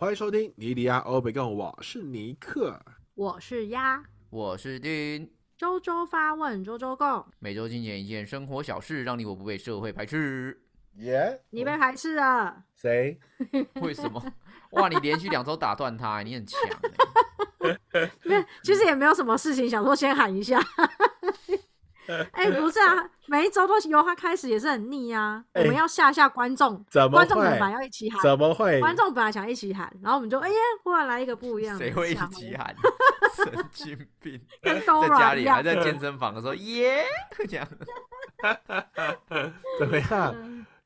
欢迎收听尼迪亚欧北共，我是尼克。我是鸭，我是丁，周周发问，周周共，每周精简一件生活小事，让你我不被社会排斥。耶、你被排斥了。谁？为什么？哇，你连续两周打断他，你很强欸。没有，其实也没有什么事情，想说先喊一下。哎、不是啊，每一周都由他开始也是很腻啊。哎我们要吓吓观众，怎么观众本会来要一起喊，怎么会？观众本来想一起喊，然后我们就哎呀，忽然来一个不一样的，谁会一起喊？神经病！跟在家里还在健身房的时候，耶，这样。怎么样？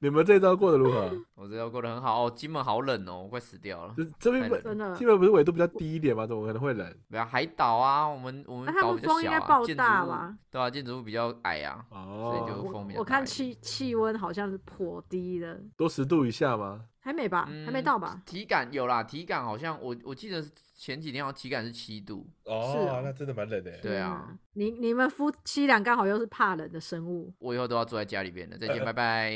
嗯你们这周过得如何？我这周过得很好哦，金门好冷哦，我快死掉了。这这边不太冷真的基本不是纬度比较低一点吗？怎么可能会冷？没有海岛啊，我们我们那他岛比较小啊，爆建筑物？对啊，建筑物比较矮啊，所以就哦，风比较我看气气温好像是颇低的，多十度以下吗？还没吧？还没嗯到吧？体感有啦，体感好像我我记得是前几天好像体感是七度，是啊那真的蛮冷的。对啊，你你们夫妻俩刚好又是怕冷的生物，我以后都要住在家里边了。再见，拜拜。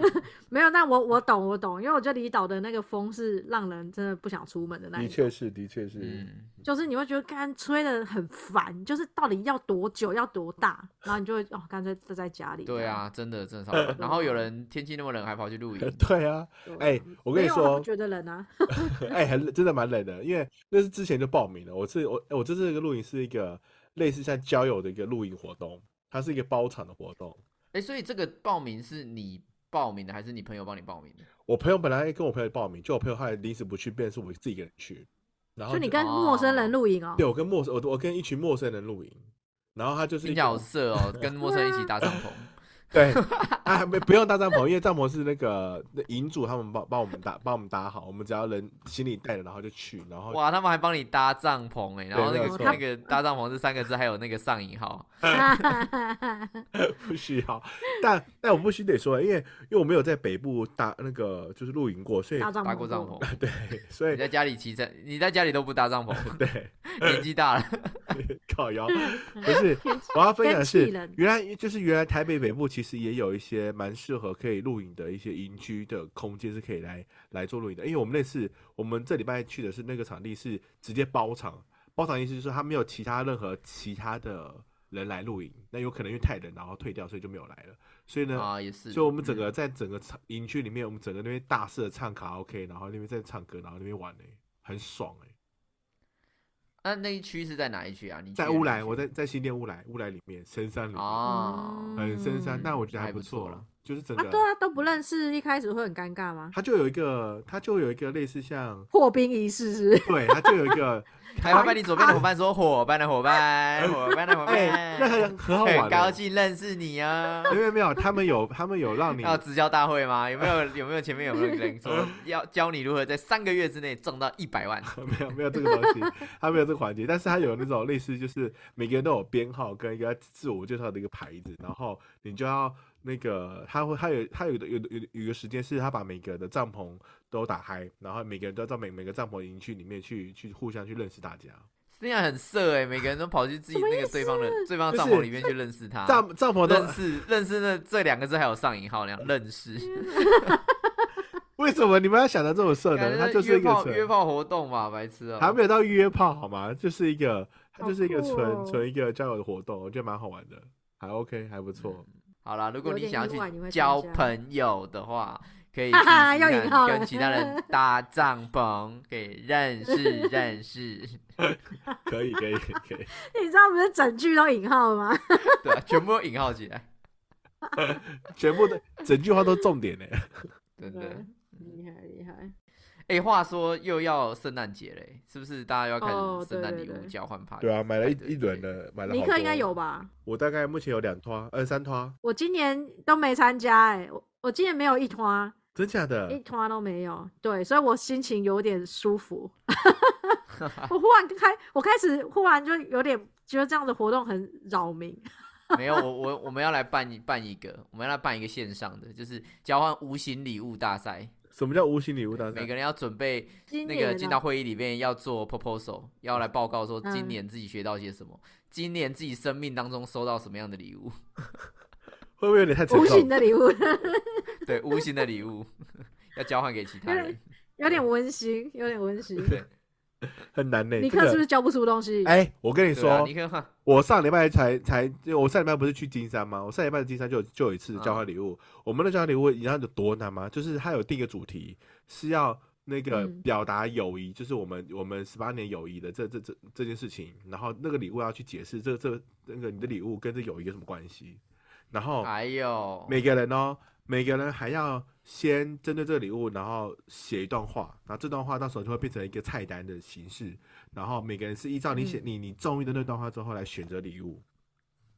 没有，但我我懂我懂，因为我觉得离岛的那个风是让人真的不想出门的那一种，的确是，的确是。嗯，就是你会觉得干吹的很烦，就是到底要多久要多大，然后你就会哦干脆就在家里。对啊，真的真的。然后有人天气那么冷还跑去露营，对啊，哎我跟你说不觉得冷啊，哎，很冷真的蛮冷的，因为那是之前就报名了。我是我我这次这个露营是一个类似像交友的一个露营活动，它是一个包场的活动。哎，所以这个报名是你报名的还是你朋友帮你报名的？我朋友本来跟我朋友报名，就我朋友后来临时不去，变成是我自己一个人去。然后就你跟陌生人露营哦。对，我跟陌生我我跟一群陌生人露营，然后他就是一听起来好色哦，跟陌生人一起搭帐篷。对，啊没不用搭帐篷，因为帐篷是那个那营主他们帮帮我们搭帮我们搭好，我们只要人行李带了，然后就去，然后哇，他们还帮你搭帐篷哎，然后那个那个搭帐篷这三个字还有那个上引号，不需要，但但我不须得说，因为因为我没有在北部搭那个就是露营过，所以搭过帐篷。对，所以你在家里骑车，你在家里都不搭帐篷，对年纪大了。靠腰不是，我要分享的是原来就是原来台北北部其实也有一些蛮适合可以露营的一些营区的空间是可以来来做露营的，因为我们那次我们这礼拜去的是那个场地是直接包场，包场意思就是他没有其他任何其他的人来露营，那有可能因为太冷然后退掉，所以就没有来了，所以呢。啊，也是。所以，我们整嗯个在整个场营区里面，我们整个那边大肆的唱卡拉 OK，然后那边在唱歌，然后那边玩呢、很爽哎、那那一区是在哪一区啊？你在乌来，我在在新店乌来，乌来里面深山里面，哦，很深山，但我觉得还不错了，就是整啊，个，对啊，都不认识，一开始会很尴尬吗？他就有一个，他就有一个类似像，破冰仪式是？对，他就有一个，还会跟你左边的伙伴说 伙伴的伙伴，伙伴的伙伴，很很好玩很高的。兴认识你啊。没有没有，他们有他们有让你要直教大会吗？有没有有没有前面有没有人说 要教你如何在三个月之内挣到一百万？没有没有这个东西，他没有这个环节，但是他有那种类似，就是每个人都有编号跟一个自我介绍的一个牌子，然后你就要那个，他会他有他有的有的有的有一个时间是他把每个的帐篷都打开，然后每个人都要到每每个帐篷营区里面去去互相去认识大家。这样很色哎、每个人都跑去自己那个对方的对方的帐篷里面去认识他，帐帐篷都认识认识那这两个字还有上引号那样认识，为什么你们要想的这么色呢？他就是一个约炮约，炮活动嘛，白痴哦、还没有到约炮好吗？就是一个，它就是一个纯纯一个交友的活动，我觉得蛮好玩的，还 OK，还不错。好啦，如果你想要去交朋友的话，可以 跟其他人搭帐篷，可以认识认识，可以可以可以，你知道不是整句都引号吗？对、啊，全部都引号起来，全部的整句话都重点呢。真的。厉害厉害。哎、话说又要圣诞节嘞，是不是大家又要开哦始圣诞礼物交换趴？对啊，买了一一轮的。买了。尼克应该有吧？我大概目前有两拖，呃，三拖，我今年都没参加哎、我我今年没有一拖，真假的一？拖都没有。对，所以我心情有点舒服。我忽然开，我开始忽然就有点觉得这样的活动很扰民。没有，我 我我们要来办一办一个，我们要来办一个线上的，就是交换无形礼物大赛。什么叫无形礼物大赛？每个人要准备那个进到会议里面要做 proposal，要来报告说嗯今年自己学到些什么，今年自己生命当中收到什么样的礼物，会不会有点太沉无形？的礼物，对，无形的礼物 要交换给其他人。有点温馨，有点温馨。对，很难呢。尼这个克是不是交不出东西？哎、我跟你说啊说，你看，我上礼拜才才，就我上礼拜不是去金山吗？我上礼拜的金山就有就有一次交换礼物。我们的交换礼物，你知道有多难吗？就是它有定一个主题，是要那个嗯表达友谊，就是我们我们十八年友谊的这这这这件事情。然后那个礼物要去解释这这那个你的礼物跟这友谊有什么关系。然后还有，每个人哦，每个人还要先针对这个礼物，然后写一段话，然后这段话到时候就会变成一个菜单的形式，然后每个人是依照你写、嗯。你你中意的那段话之后来选择礼物，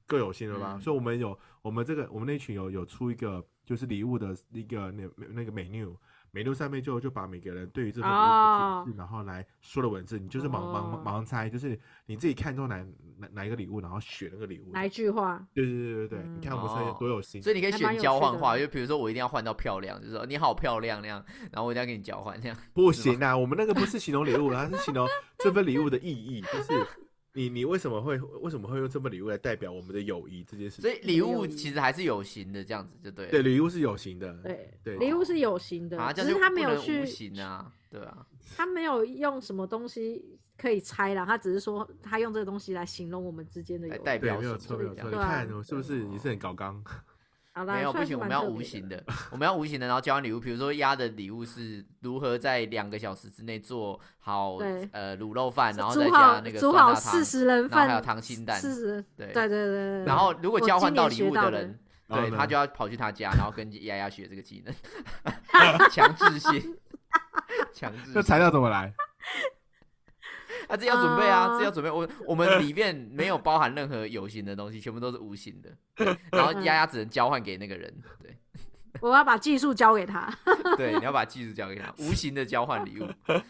各有心了吧？嗯。所以我们有我们这个我们那群有有出一个就是礼物的一个那那个 menu。Menu 上面就就把每个人对于这份礼物的哦解释，然后来说的文字，你就是盲盲哦盲猜，就是你自己看中哪哪哪一个礼物，然后选那个礼物。哪一句话？对对对对对，嗯你看我们现在哦多有心。所以你可以选交换话，就比如说我一定要换到漂亮，就是说你好漂亮那样，然后我一定要跟你交换这样。不行啊，我们那个不是形容礼物，它是形容这份礼物的意义，就是你你为什么会为什么会用这份礼物来代表我们的友谊这件事情？所以礼物其实还是有形的，这样子就对了。对，礼物是有形的，对，对礼物是有形的，啊，只是他没有去无，形啊，对啊，他没有用什么东西可以拆啦，他只是说他用这个东西来形容我们之间的友谊。代表没有错，什么没有错。你看我是不是你是很搞刚？没有不行，我们要无形的，我们要无形的，然后交换礼物。比如说鸭的礼物是如何在两个小时之内做好呃卤肉饭，然后再加那个煮酸辣汤好四，十人然后还有份，溏心蛋，四十，对对对对对。然后如果交换到礼物的人，对他就要跑去他家，然后跟丫丫学这个技能，强制性，强制性。那材料怎么来？啊，这要准备啊，啊这要准备。我我们里面没有包含任何有形的东西，全部都是无形的。对，然后丫丫只能交换给那个人。对 我要把技术交给他。对，你要把技术交给他，无形的交换礼物。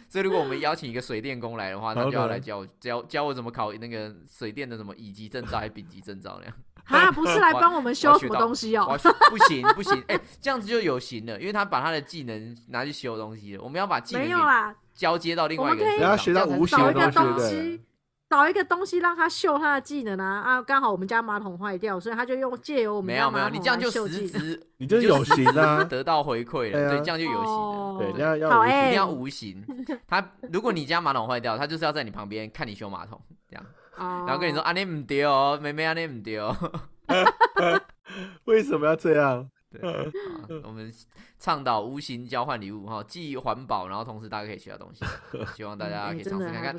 所以如果我们邀请一个水电工来的话，他就要来教我教教我怎么考那个水电的什么乙级证照还是丙级证照那样。啊，不是来帮我们修什么东西哦不行不行，哎、这样子就有形了，因为他把他的技能拿去修东西了。我们要把技能没有啦，交接到另外一个我们可以人身上，要学到无形找一个的东西找一个东西让他秀他的技能啊啊！刚好我们家马桶坏掉，所以他就用借由我们没有没有，家马桶你这样就来秀技能。实质你就是有形啊得到回馈了，对这样就有形对，要要一定要无形。他如果你家马桶坏掉，他就是要在你旁边看你修马桶，这样，然然后跟你说啊，你唔对哦，妹妹啊，你唔对哦。为什么要这样？对，我们倡导无形交换礼物哈，既环保，然后同时大家可以学到东西，希望大家可以真尝试看看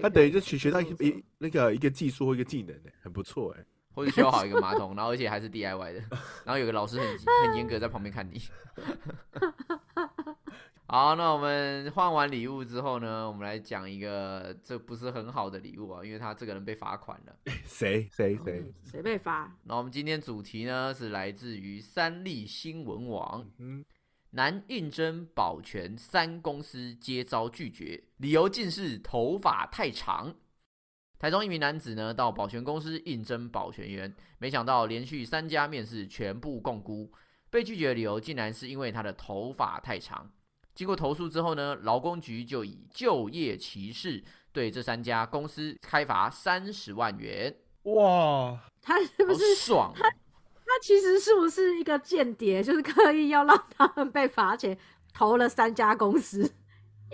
他等于就学学到一一那个一个技术或一个技能呢，很不错哎。或者修好一个马桶，然后而且还是 DIY 的，然后有个老师很很严格在旁边看你。好，那我们换完礼物之后呢，我们来讲一个这不是很好的礼物啊，因为他这个人被罚款了。谁谁谁？嗯谁被罚？那我们今天主题呢是来自于三立新闻网，嗯，男应征保全三公司皆遭拒绝，理由竟是头发太长。台中一名男子呢到保全公司应征保全员，没想到连续三家面试全部共估，被拒绝的理由竟然是因为他的头发太长。经过投诉之后呢，劳工局就以就业歧视对这三家公司开罚三十万元，哇，他是不是爽他！他其实是不是一个间谍？就是刻意要让他们被罚钱，投了三家公司，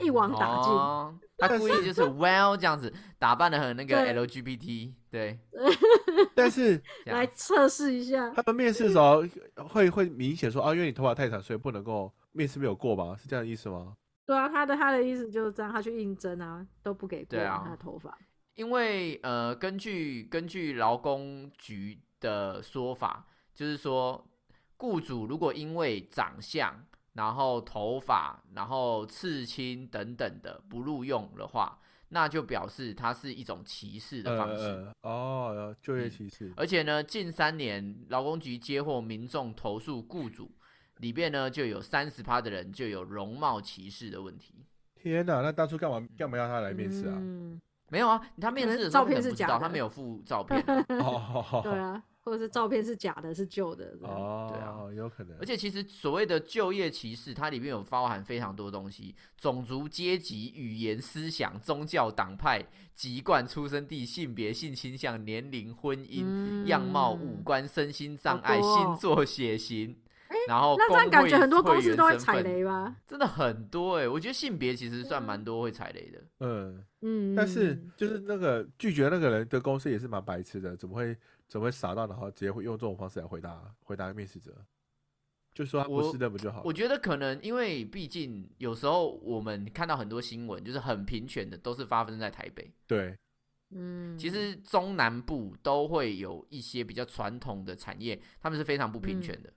一网打尽。哦、他故意就是 well 这样子打扮的很那个 LGBT，对，但是来测试一下，他们面试的时候会会明显说啊，因为你头发太长，所以不能够面试没有过吧？是这样的意思吗？对啊，他的他的意思就是这样，他去应征啊，都不给过啊他的头发。因为呃，根据根据劳工局的说法，就是说，雇主如果因为长相、然后头发、然后刺青等等的不录用的话，那就表示它是一种歧视的方式。呃呃哦，就业嗯歧视。而且呢，近三年劳工局接获民众投诉，雇主里边呢就有三十趴的人就有容貌歧视的问题。天哪，那当初干嘛干嘛要他来面试啊？嗯，没有啊，他面试的时候照片可能不知道，是假的他没有附照片啊、哦，对啊，或者是照片是假的，是旧的。哦，对啊有可能。而且其实所谓的就业歧视，它里面有包含非常多东西，种族、阶级、语言、思想、宗教、党派、籍贯、出生地、性别、性倾向、年龄、婚姻、嗯样貌、五官、身心障碍、哦星座、血型，然后那这样感觉很多公司都会踩雷吧？真的很多哎、我觉得性别其实算蛮多会踩雷的。嗯，嗯，但是嗯就是那个拒绝那个人的公司也是蛮白痴的，怎么会怎么会傻到然后直接会用这种方式来回答回答面试者？就说他不我是那不就好了？我觉得可能因为毕竟有时候我们看到很多新闻，就是很平权的，都是发生在台北。对，嗯，其实中南部都会有一些比较传统的产业，他们是非常不平权的。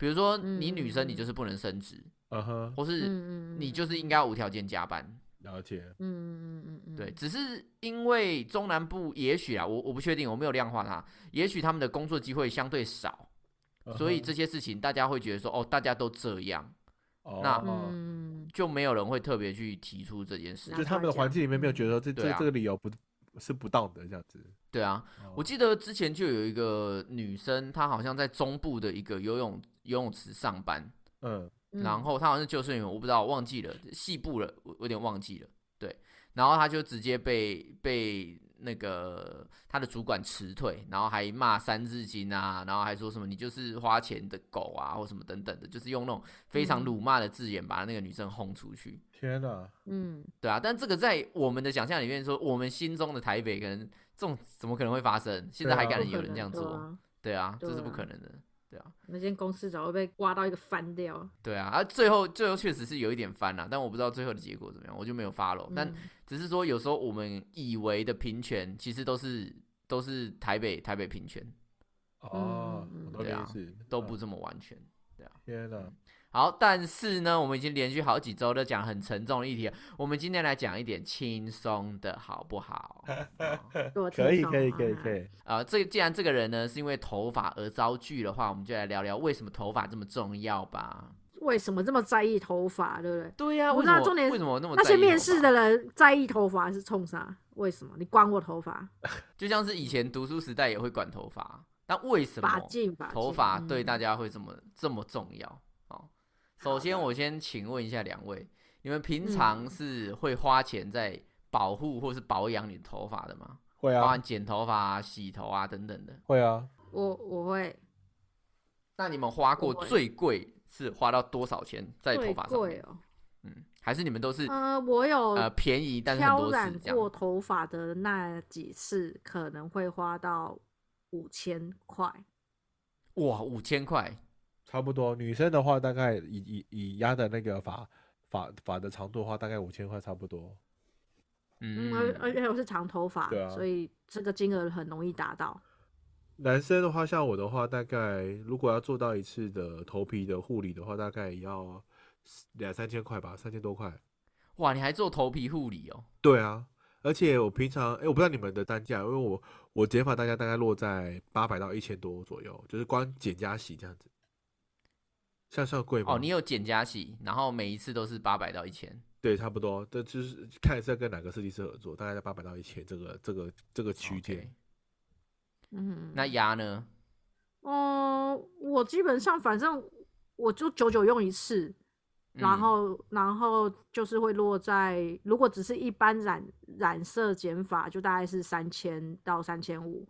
比如说你女生，你就是不能升职，嗯哼，或是嗯嗯，你就是应该无条件加班。了解，嗯嗯嗯嗯嗯，对，只是因为中南部也许啊，我我不确定，我没有量化它，也许他们的工作机会相对少，所以这些事情大家会觉得说，哦，大家都这样，哦那嗯，就没有人会特别去提出这件事拿就。他们的环境里面没有觉得说这对啊这这个理由不是不当的这样子。对啊，我哦记得之前就有一个女生，她好像在中部的一个游泳游泳池上班，嗯嗯然后他好像是救生员，我不知道，忘记了，细部了，我有点忘记了。对，然后他就直接被被那个他的主管辞退，然后还骂三字经啊，然后还说什么你就是花钱的狗啊，或什么等等的，就是用那种非常嗯辱骂的字眼把那个女生轰出去。天哪，嗯对啊，但这个在我们的想象里面说，我们心中的台北可能这种怎么可能会发生？现在还敢有人这样做？对啊这是不可能的。对啊，那间公司早就被刮到一个翻掉。对啊，啊，最后最后确实是有一点翻了，但我不知道最后的结果怎么样，我就没有 follow、但嗯。只是说有时候我们以为的平权，其实都是都是台北台北平权，哦，嗯对啊都不这么完全。天哪，好，但是呢，我们已经连续好几周都讲很沉重的议题了，我们今天来讲一点轻松的好不好？可以可以可以啊可以，呃，这既然这个人呢是因为头发而遭拒的话，我们就来聊聊为什么头发这么重要吧。为什么这么在意头发，对不对？对呀、不为什么是啊重点为什么那么那些在意头发面试的人在意头发是冲啥？为什么？你管我头发？就像是以前读书时代也会管头发，但为什发么头发对大家会这么、这么重要？哦，首先我先请问一下两位，你们平常嗯是会花钱在保护或是保养你的头发的吗？会啊包含剪头发、啊、洗头啊等等的。会啊，我我会那你们花过我最贵是花到多少钱在头最发上面？贵哦。嗯，还是你们都是、呃，我有呃便宜，但是很挑多次染这样？过头发的那几次，可能会花到五千块。哇，五千块，差不多。女生的话，大概以以以压的那个发发发的长度的话，大概五千块差不多。嗯，而而嗯，且我是长头发，所以这个金额很容易达到。男生的话，像我的话，大概如果要做到一次的头皮的护理的话，大概也要两三千块吧，三千多块。哇，你还做头皮护理哦？对啊，而且我平常，哎、我不知道你们的单价，因为我我剪发单价大概落在八百到一千多左右，就是光剪加洗这样子。像算贵吗？哦，你有减加洗，然后每一次都是八百到一千。对，差不多，这就是看是要跟哪个设计师合作，大概在八百到一千这个这个这个区间。嗯，那牙呢？哦、我基本上反正我就久久用一次，然嗯后然后就是会落在，如果只是一般染染色减法，就大概是三千到三千五。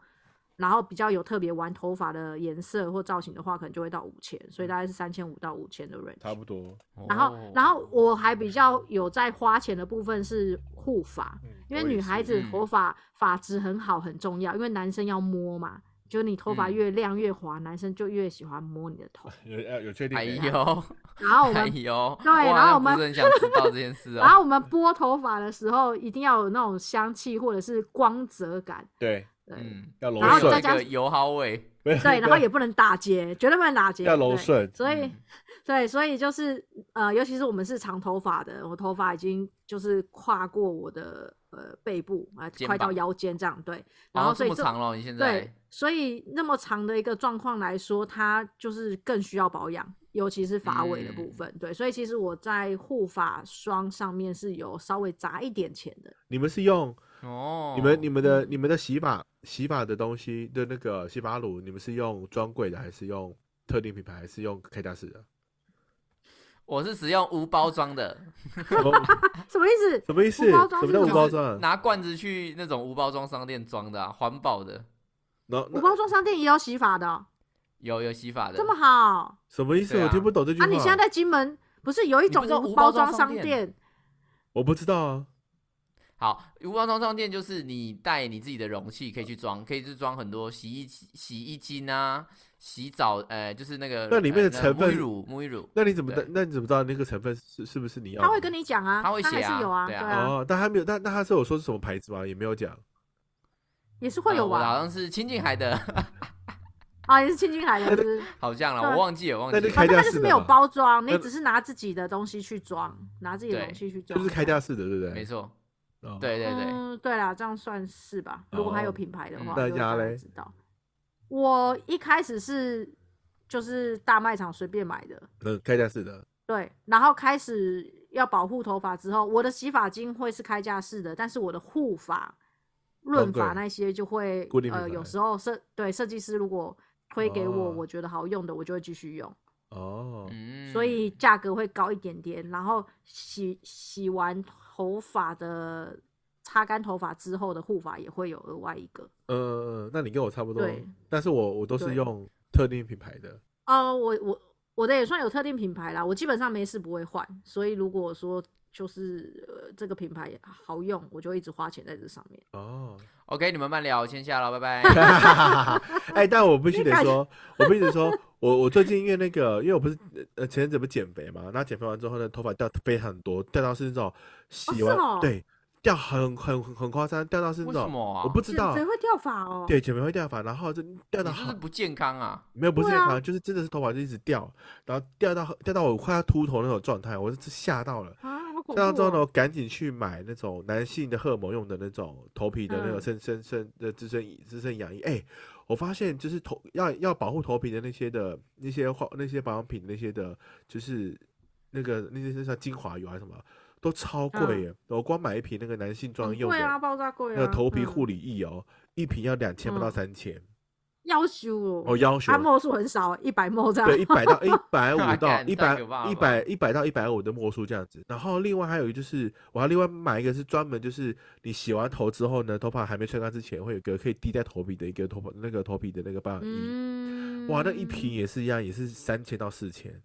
然后比较有特别玩头发的颜色或造型的话，可能就会到五千，所以大概是三千五到五千的 range。差不多。然后，哦然后我还比较有在花钱的部分是护发，嗯因为女孩子嗯头发发质很好很重要，因为男生要摸嘛，就你头发嗯越亮越滑，男生就越喜欢摸你的头。有有有确定哎没？呦，哎然后我们，呦，对然后我们想知道这件事 哦。然后我们拨头发的时候，一定要有那种香气或者是光泽感，对，对、嗯，要柔然后顺再，加那个油耗味。对对，然后也不能打结，绝对不能打结，要柔对顺。所以，嗯 对，所以就是呃，尤其是我们是长头发的，我头发已经就是跨过我的呃背部啊、肩快到膀腰间这样，对。然后所以这么长了，你现在对在，所以那么长的一个状况来说，它就是更需要保养，尤其是发尾的部嗯分。对，所以其实我在护发霜上面是有稍微砸一点钱的。你们是用哦，你们你们的嗯你们的洗发洗发的东西的那个洗发乳，你们是用专柜的还是用特定品牌，还是用开架式的？我是使用无包装的，什么意思？什么意思？无包装什么叫无是什么包装啊？拿罐子去那种无包装商店装的啊，环保的。那无包装商店也有洗发的哦、有有洗发的，这么好什么意思？啊我听不懂这句啊！你现在在金门不是有一种无无包装商店？我不知道啊。好，无包装装店就是你带你自己的容器可以去装，可以去装很多洗衣洗衣精啊、洗澡，呃，就是那个那里面的成分沐浴乳、沐浴乳，那你怎么对那你怎么知道那个成分是是不是你要？他会跟你讲啊，他会写啊还是有啊，对啊啊，哦，但他没有，但那他是有说是什么牌子吗？也没有讲。也是会有呃好？像是清静海的，啊，也是清金海的，就是 好像了，我忘记了，忘记了。那就开反正它就是没有包装，你只是拿自己的东西去装，拿自己的对容器去装，就是开架式的，对不对？没错，哦。对对对，嗯，对啦，这样算是吧。如果还有哦品牌的嗯话，大家嘞知道。我一开始是就是大卖场随便买的，嗯，开架式的。对，然后开始要保护头发之后，我的洗发精会是开架式的，但是我的护发、润发那些就会呃，有时候设对设计师如果推给我，哦我觉得好用的，我就会继续用。哦，嗯，所以价格会高一点点。然后洗洗完头发的擦干头发之后的护发也会有额外一个。呃，那你跟我差不多，但是我我都是用特定品牌的。哦，我我我的也算有特定品牌啦，我基本上没事不会换。所以如果说就是呃这个品牌好用，我就一直花钱在这上面。哦，OK，你们慢聊，先下了，拜拜。哎，但我必须得说，我必须得说，我我最近因为那个，因为我不是呃前阵子不减肥嘛，那减肥完之后呢，头发掉非常多，掉到是那种洗完、对掉很很很很夸张，掉到是那种为什么啊？我不知道减肥，会掉发哦。对减肥会掉发，然后就掉到好你是不是不健康啊？没有不是对啊健康，就是真的是头发就一直掉，然后掉到掉到我快要秃头那种状态，我是吓到了。啊，好恐怖、这样之后呢，哦！我赶紧去买那种男性的荷尔蒙用的那种头皮的那个嗯生生生的滋生滋生养液。哎、我发现就是头要要保护头皮的那些的那些化那些保养品那些的，就是那个那些像精华油还是什么，都超贵嗯耶！我光买一瓶那个男性专用的、贵啊，爆炸贵啊。那个头皮嗯护理液哦，一瓶要两千不到嗯三千，要求哦，我要求它墨数很少，一百墨这样。对，一百到一百五 到一百一百一百到一百五的墨数这样子。然后另外还有一个就是，我要另外买一个是专门就是你洗完头之后呢，头发还没吹干之前，会有一个可以滴在头皮的一个头发那个头皮的那个保养液。嗯，哇，那一瓶也是一样，也是三千到四千。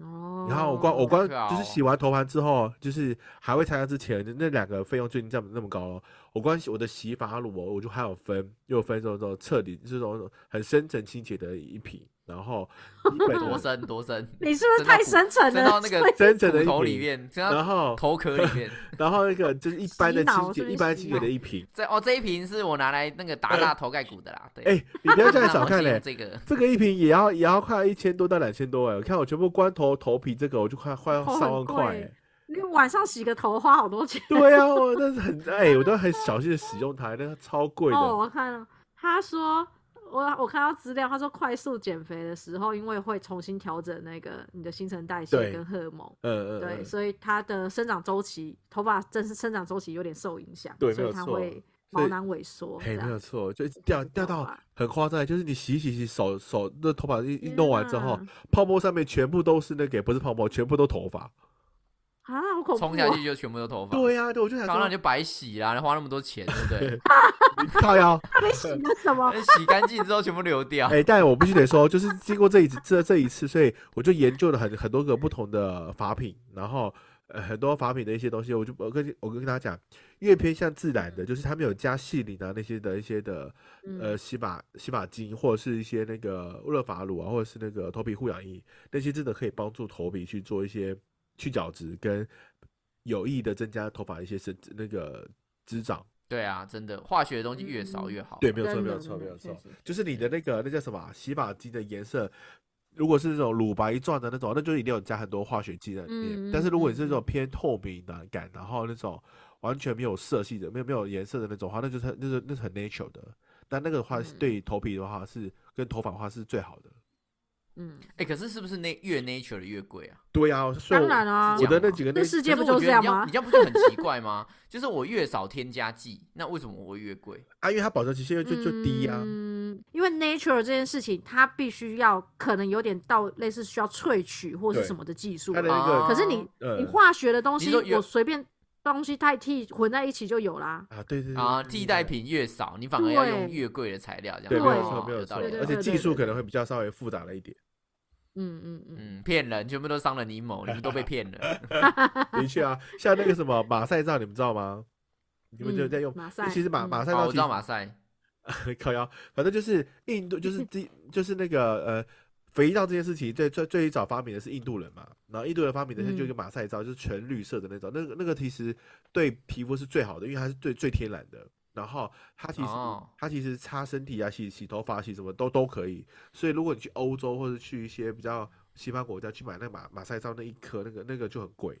哦。然后我光我光就是洗完头盘之后，就是还未参加之前，那两个费用就已经这么那么高了。我关系我的洗发乳我，我就还有分，又有分这种这种彻底这种很深层清洁的一瓶，然后 多多深多深？你是不是太深层了？深到那个深层的一瓶里面，然后头壳里面。然后那个就是一般的清洁，一般清洁的一瓶。这哦，这一瓶是我拿来那个打蜡头盖骨的啦。对，哎、你不要这样小看嘞、这个这个一瓶也要也要快一千多到两千多哎、我看我全部光头头皮这个我就快快要万很块哎、贵你晚上洗个头花好多钱。对啊，我那是很哎、我都很小心的使用它，那个超贵的。哦，我看了，他说我我看到资料，他说快速减肥的时候，因为会重新调整那个你的新陈代谢跟荷尔蒙，嗯嗯对，嗯，所以它的生长周期，头发真是生长周期有点受影响，所以对没有错它会毛囊萎缩，嘿，没有错，就掉掉到很夸张，就是你洗洗洗手手那头发一一弄完之后天，泡沫上面全部都是那个不是泡沫，全部都头发。啊，好恐怖、冲哦！下去就全部都头发。对呀、对，我就想说当然就白洗啦，花那么多钱，对不对？你靠腰。他没洗那什么？洗干净之后全部流掉。哎、但我必须得说，就是经过这一次这这一次，所以我就研究了很很多个不同的法品，然后呃很多法品的一些东西，我就我跟我跟大家讲，越偏向自然的，就是他们有加细鳞啊那些的一些的呃嗯，洗发洗发精，或者是一些那个热发乳啊，或者是那个头皮护养液，那些真的可以帮助头皮去做一些去角质跟有意的增加头发一些生那个滋长。对啊，真的，化学的东西越少越好。对，没有错，没有错，没有错，就是你的那个那叫什么啊洗发精的颜色，如果是那种乳白状的那种，那就一定有加很多化学剂在里面。嗯但是如果你是那种偏透明的感，然后那种完全没有色系的、没有没有颜色的那种话，那就是很那是那是很 natural 的。但那个的话，对头皮的话是跟头发的话是最好的。嗯，哎，可是是不是那越 nature 的越贵啊？对啊、所以当然啊我的那几个那世界不就是这样吗你这样不就很奇怪吗？就是我越少添加剂，那为什么我会越贵？啊，因为它保质期限就就低啊、嗯，因为 nature 这件事情，它必须要可能有点到类似需要萃取或是什么的技术它的了。那个可是你呃你化学的东西，我随便东西太替混在一起就有啦。啊，对对对啊，替代。品越少，你反而要用越贵的材料，这样对，子没有对错，没有错有道理，而且对对技术可能对会比较稍微复杂了一点。嗯嗯嗯，嗯，骗人，全部都伤了你某，你们都被骗了。的确啊，像那个什么马赛皂，你们知道吗？你们就嗯在用，马赛其实马马赛皂我知道马赛，靠腰，反正就是印度，就是 第就是那个呃肥皂这件事情最最最早发明的是印度人嘛，然后印度人发明的是就一个嗯马赛皂，就是全绿色的那种，那个那个其实对皮肤是最好的，因为它是最最天然的。然后它其实、哦它其实擦身体啊、洗洗头发、洗什么都都可以。所以如果你去欧洲或者去一些比较西方国家去买那个马马赛皂那一颗，那个那个就很贵，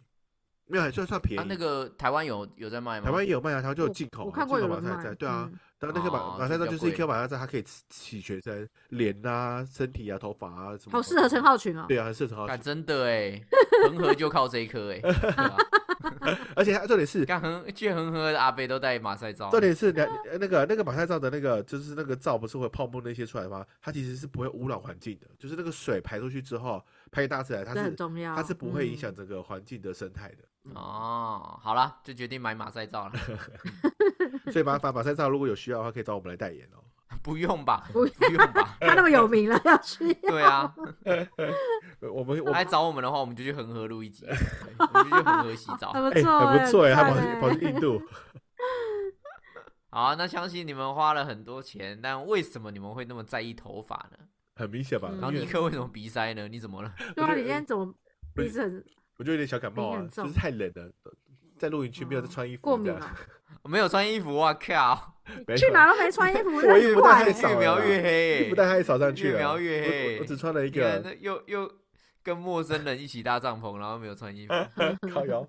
没有还算算便宜。啊，那个台湾有有在卖吗？台湾也有卖啊，台湾就有我进口、啊，我看过进有赛皂，对啊。嗯然后那个马、哦马赛皂就是一颗马赛皂，它可以洗洗全身，脸啊、身体啊、头发啊什么。好适合陈。浩群哦。对啊，很适合陈浩干群。真的哎，恒河就靠这一颗哎，而且它重点是，干恒去恒河的阿北都带马赛皂，重点是那个那个马赛皂的那个就是那个皂不是会泡沫那些出来吗？它其实是不会污染环境的，就是那个水排出去之后，拍大自然，它是重要。它是不会影嗯响整个环境的生态的。哦，好了，就决定买马赛皂了，所以麻烦马赛皂如果有需要的话，可以找我们来代言哦。不用吧？不不用吧？他那么有名了，要去。对啊，呃我们我来找我们的话，我们就去恒河录一集，我们就去恒河洗澡。哎很不错，很不错哎，他跑去跑去印度。好啊，那相信你们花了很多钱，但为什么你们会那么在意头发呢？很明显吧？嗯然后尼克为什么鼻塞呢？你怎么了？对啊，你今天怎么鼻子很我就有点小感冒啊，就是太冷了，在露营区没有在穿衣服，过敏？我没有穿衣服，我靠，去哪都没穿衣服，我那衣服很怪欸太少了越描越黑、衣服带太扫上去了，越描越黑我我只穿了一个那又又跟陌生人一起搭帐篷，然后没有穿衣服，靠腰，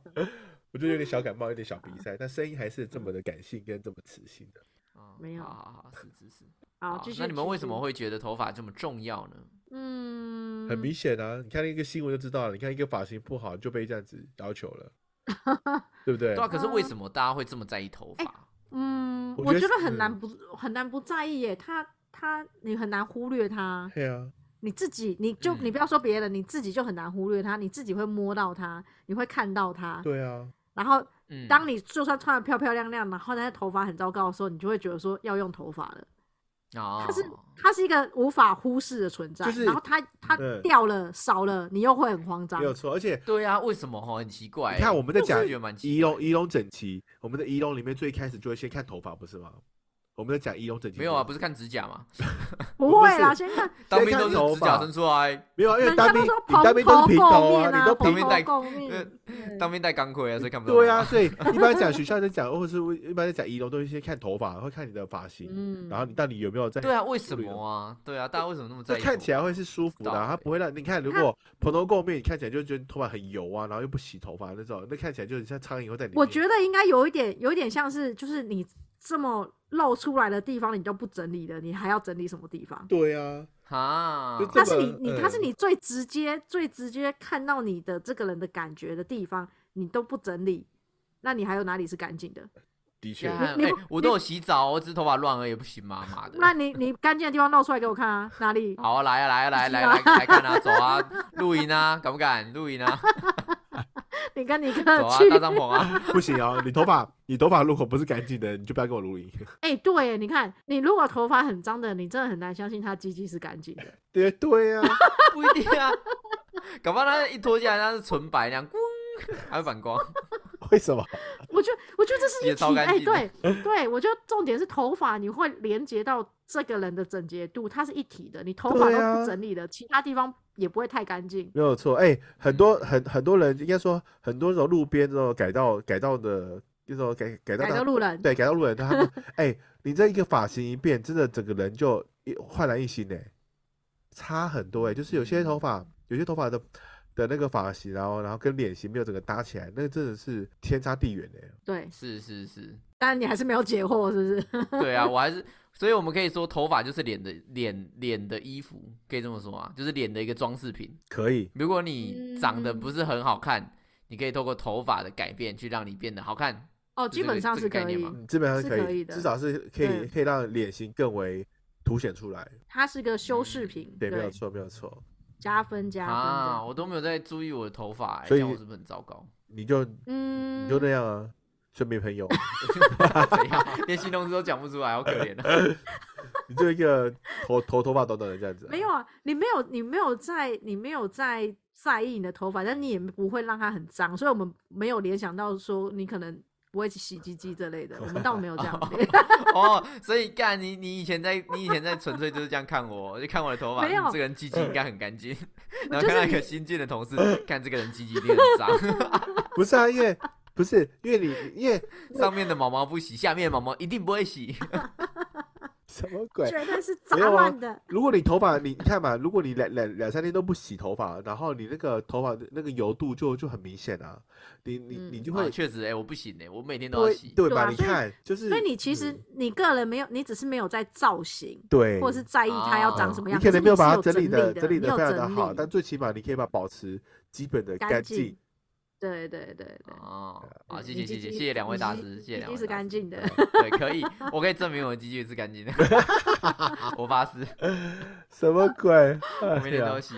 我就有点小感冒，有点小鼻塞，但声音还是这么的感性跟这么磁性的。哦没有好好好，是是是。好，继续。那你们为什么？会觉得头发这么重要呢？嗯，很明显啊，你看一个新闻就知道了，你看一个发型不好就被这样子要求了，对不对对？啊，可是为什么大家会这么在意头发？嗯，我觉得我觉得很难不很难不在意耶。他他你很难忽略他，对啊，你自己你就你嗯不要说别人，你自己就很难忽略他，你自己会摸到他，你会看到他。对啊，然后嗯，当你就算穿的漂漂亮亮，然后那头发很糟糕的时候，你就会觉得说要用头发了。哦，它是它是一个无法忽视的存在，就是然后它它嗯掉了少了，你又会很慌张没。有错，而且对啊，为什么哈？很奇怪欸。你看我们在讲我是觉得蛮奇怪仪容仪容整齐，我们的仪容里面最开始就会先看头发，不是吗？我们在讲仪容整洁，没有啊，不是看指甲吗？不会啦，先看当兵都是指甲伸出来，没有啊，因为当兵都说你当兵都是平头啊，你都平面。对 当兵戴钢盔啊，所以看不到。对啊，，所以一般讲学校在讲，或者是一般在讲仪容，都是先看头发，会看你的发型，嗯，然后你到底有没有在对啊，为什么啊？对啊，大家为什么那么在意？看起来会是舒服的它不会让你看。如果蓬头垢面，你看起来就觉得头发很油啊，然后又不洗头发那种，那看起来就很像苍蝇会在里面。我觉得应该有一点，有一点像是，就是你这么露出来的地方，你都不整理的，你还要整理什么地方？对啊，啊它，是你你它是嗯你最直接、最直接看到你的这个人的感觉的地方，你都不整理，那你还有哪里是干净的？的确，我都有洗澡，我只是头发乱而已，不行吗？妈的！那你你干净的地方露出来给我看啊，哪里？好啊，来啊，来啊，来来来来看啊，走啊，露营啊，敢不敢露营啊？你跟你哥走啊，去搭帐篷啊！不行啊，你头发你头发如果不是干净的，你就不要跟我录音。哎、对，你看，你如果头发很脏的，你真的很难相信他鸡鸡是干净的。对对啊，不一定啊，搞不好他一脱下来，他是纯白那样，咣，还会反光。为什么？我觉得，我觉得这是也一体。哎、超干净的对对，我觉得重点是头发，你会连接到这个人的整洁度，它是一体的。你头发都不整理的，其他地方也不会太干净。没有错，哎、很多很很多人应该说很多这种路边这种改道改道的这种改改道改大个路人，对改到路人，他们 哎、你这一个发型一变，真的整个人就一焕然一新哎、差很多哎、就是有些头发有些头发的的那个发型，然后然后跟脸型没有整个搭起来，那个真的是天差地远哎、对，是是是，但你还是没有解惑，是不是？对啊，我还是，所以我们可以说头发就是脸的脸脸的衣服，可以这么说啊，就是脸的一个装饰品。可以，如果你长得嗯。不是很好看，你可以透过头发的改变去让你变得好看。哦，基本上是可以基本上是可以，的至少是可以可以让脸型更为凸显出来。它是个修饰品，对，没有错，没有错。加分加分啊，我都没有在注意我的头发、欸，所以我是不是很糟糕？你就嗯，你就那样啊，就没朋友 怎样？连形容词都讲不出来，好可怜啊！你就一个头头头发短短的这样子、没有，啊，你没有，你没有在，你没有在在意你的头发，但你也不会让它很脏，所以我们没有联想到说你可能不会洗鸡鸡这类的，我们倒没有这样子。哦，所以干你你以前在你以前在纯粹就是这样看我，就看我的头发，没有嗯这个人鸡鸡应该很干净，然后看到一个新进的同事，看这个人鸡鸡一定很脏，不是啊，因为不是因为你因为上面的毛毛不洗，下面的毛毛一定不会洗。什么鬼？绝对是杂乱的。如果你头发，你你看嘛，如果你两两两三天都不洗头发，然后你那个头发的那个油度就就很明显啊，你你你就会确实，哎，我不行哎，我每天都要洗。对吧？你看，就是所以你其实嗯你个人没有，你只是没有在造型，对，或者是在意它要长哦什么样。你可能没有把它整整理的整理的非常的好，但最起码你可以把它保持基本的干干净。对对对对，哦，好，对谢谢谢谢谢谢两位大师，谢谢两位是干净的。对，可以，我可以证明我的鸡鸡是干净的，我发誓，什么鬼？我哎呀每天都洗。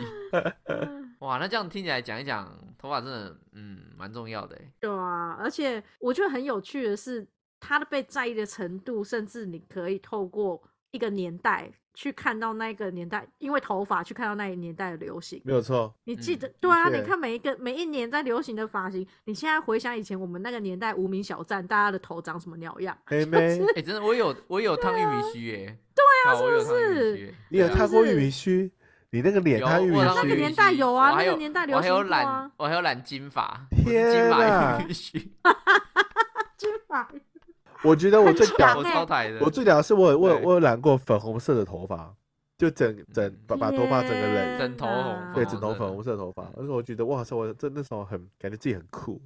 哇，那这样听起来讲一讲，头发真的，嗯，蛮重要的欸。对啊，而且我觉得很有趣的是，它的被在意的程度，甚至你可以透过一个年代去看到那个年代，因为头发去看到那一年代的流行。没有错，你记得、嗯对啊？你看每一个每一年在流行的发型，你现在回想以前我们那个年代无名小站，大家的头长什么鸟样？妹 妹，哎、真的，我有我有烫玉米须耶。对啊，是须耶。你有烫过玉米须？你那个脸有烫玉米须我那个年代有啊那个我还有年代流我还有染行过啊，我还有染金发，金发玉米须 金发我觉得我最屌我欸。超台的。我最屌的是我有我我有染过粉红色的头发，就整整嗯把把头发整个人。整头红对整头粉红色头发，嗯。那时候我觉得哇塞，我真那时候很感觉自己很酷。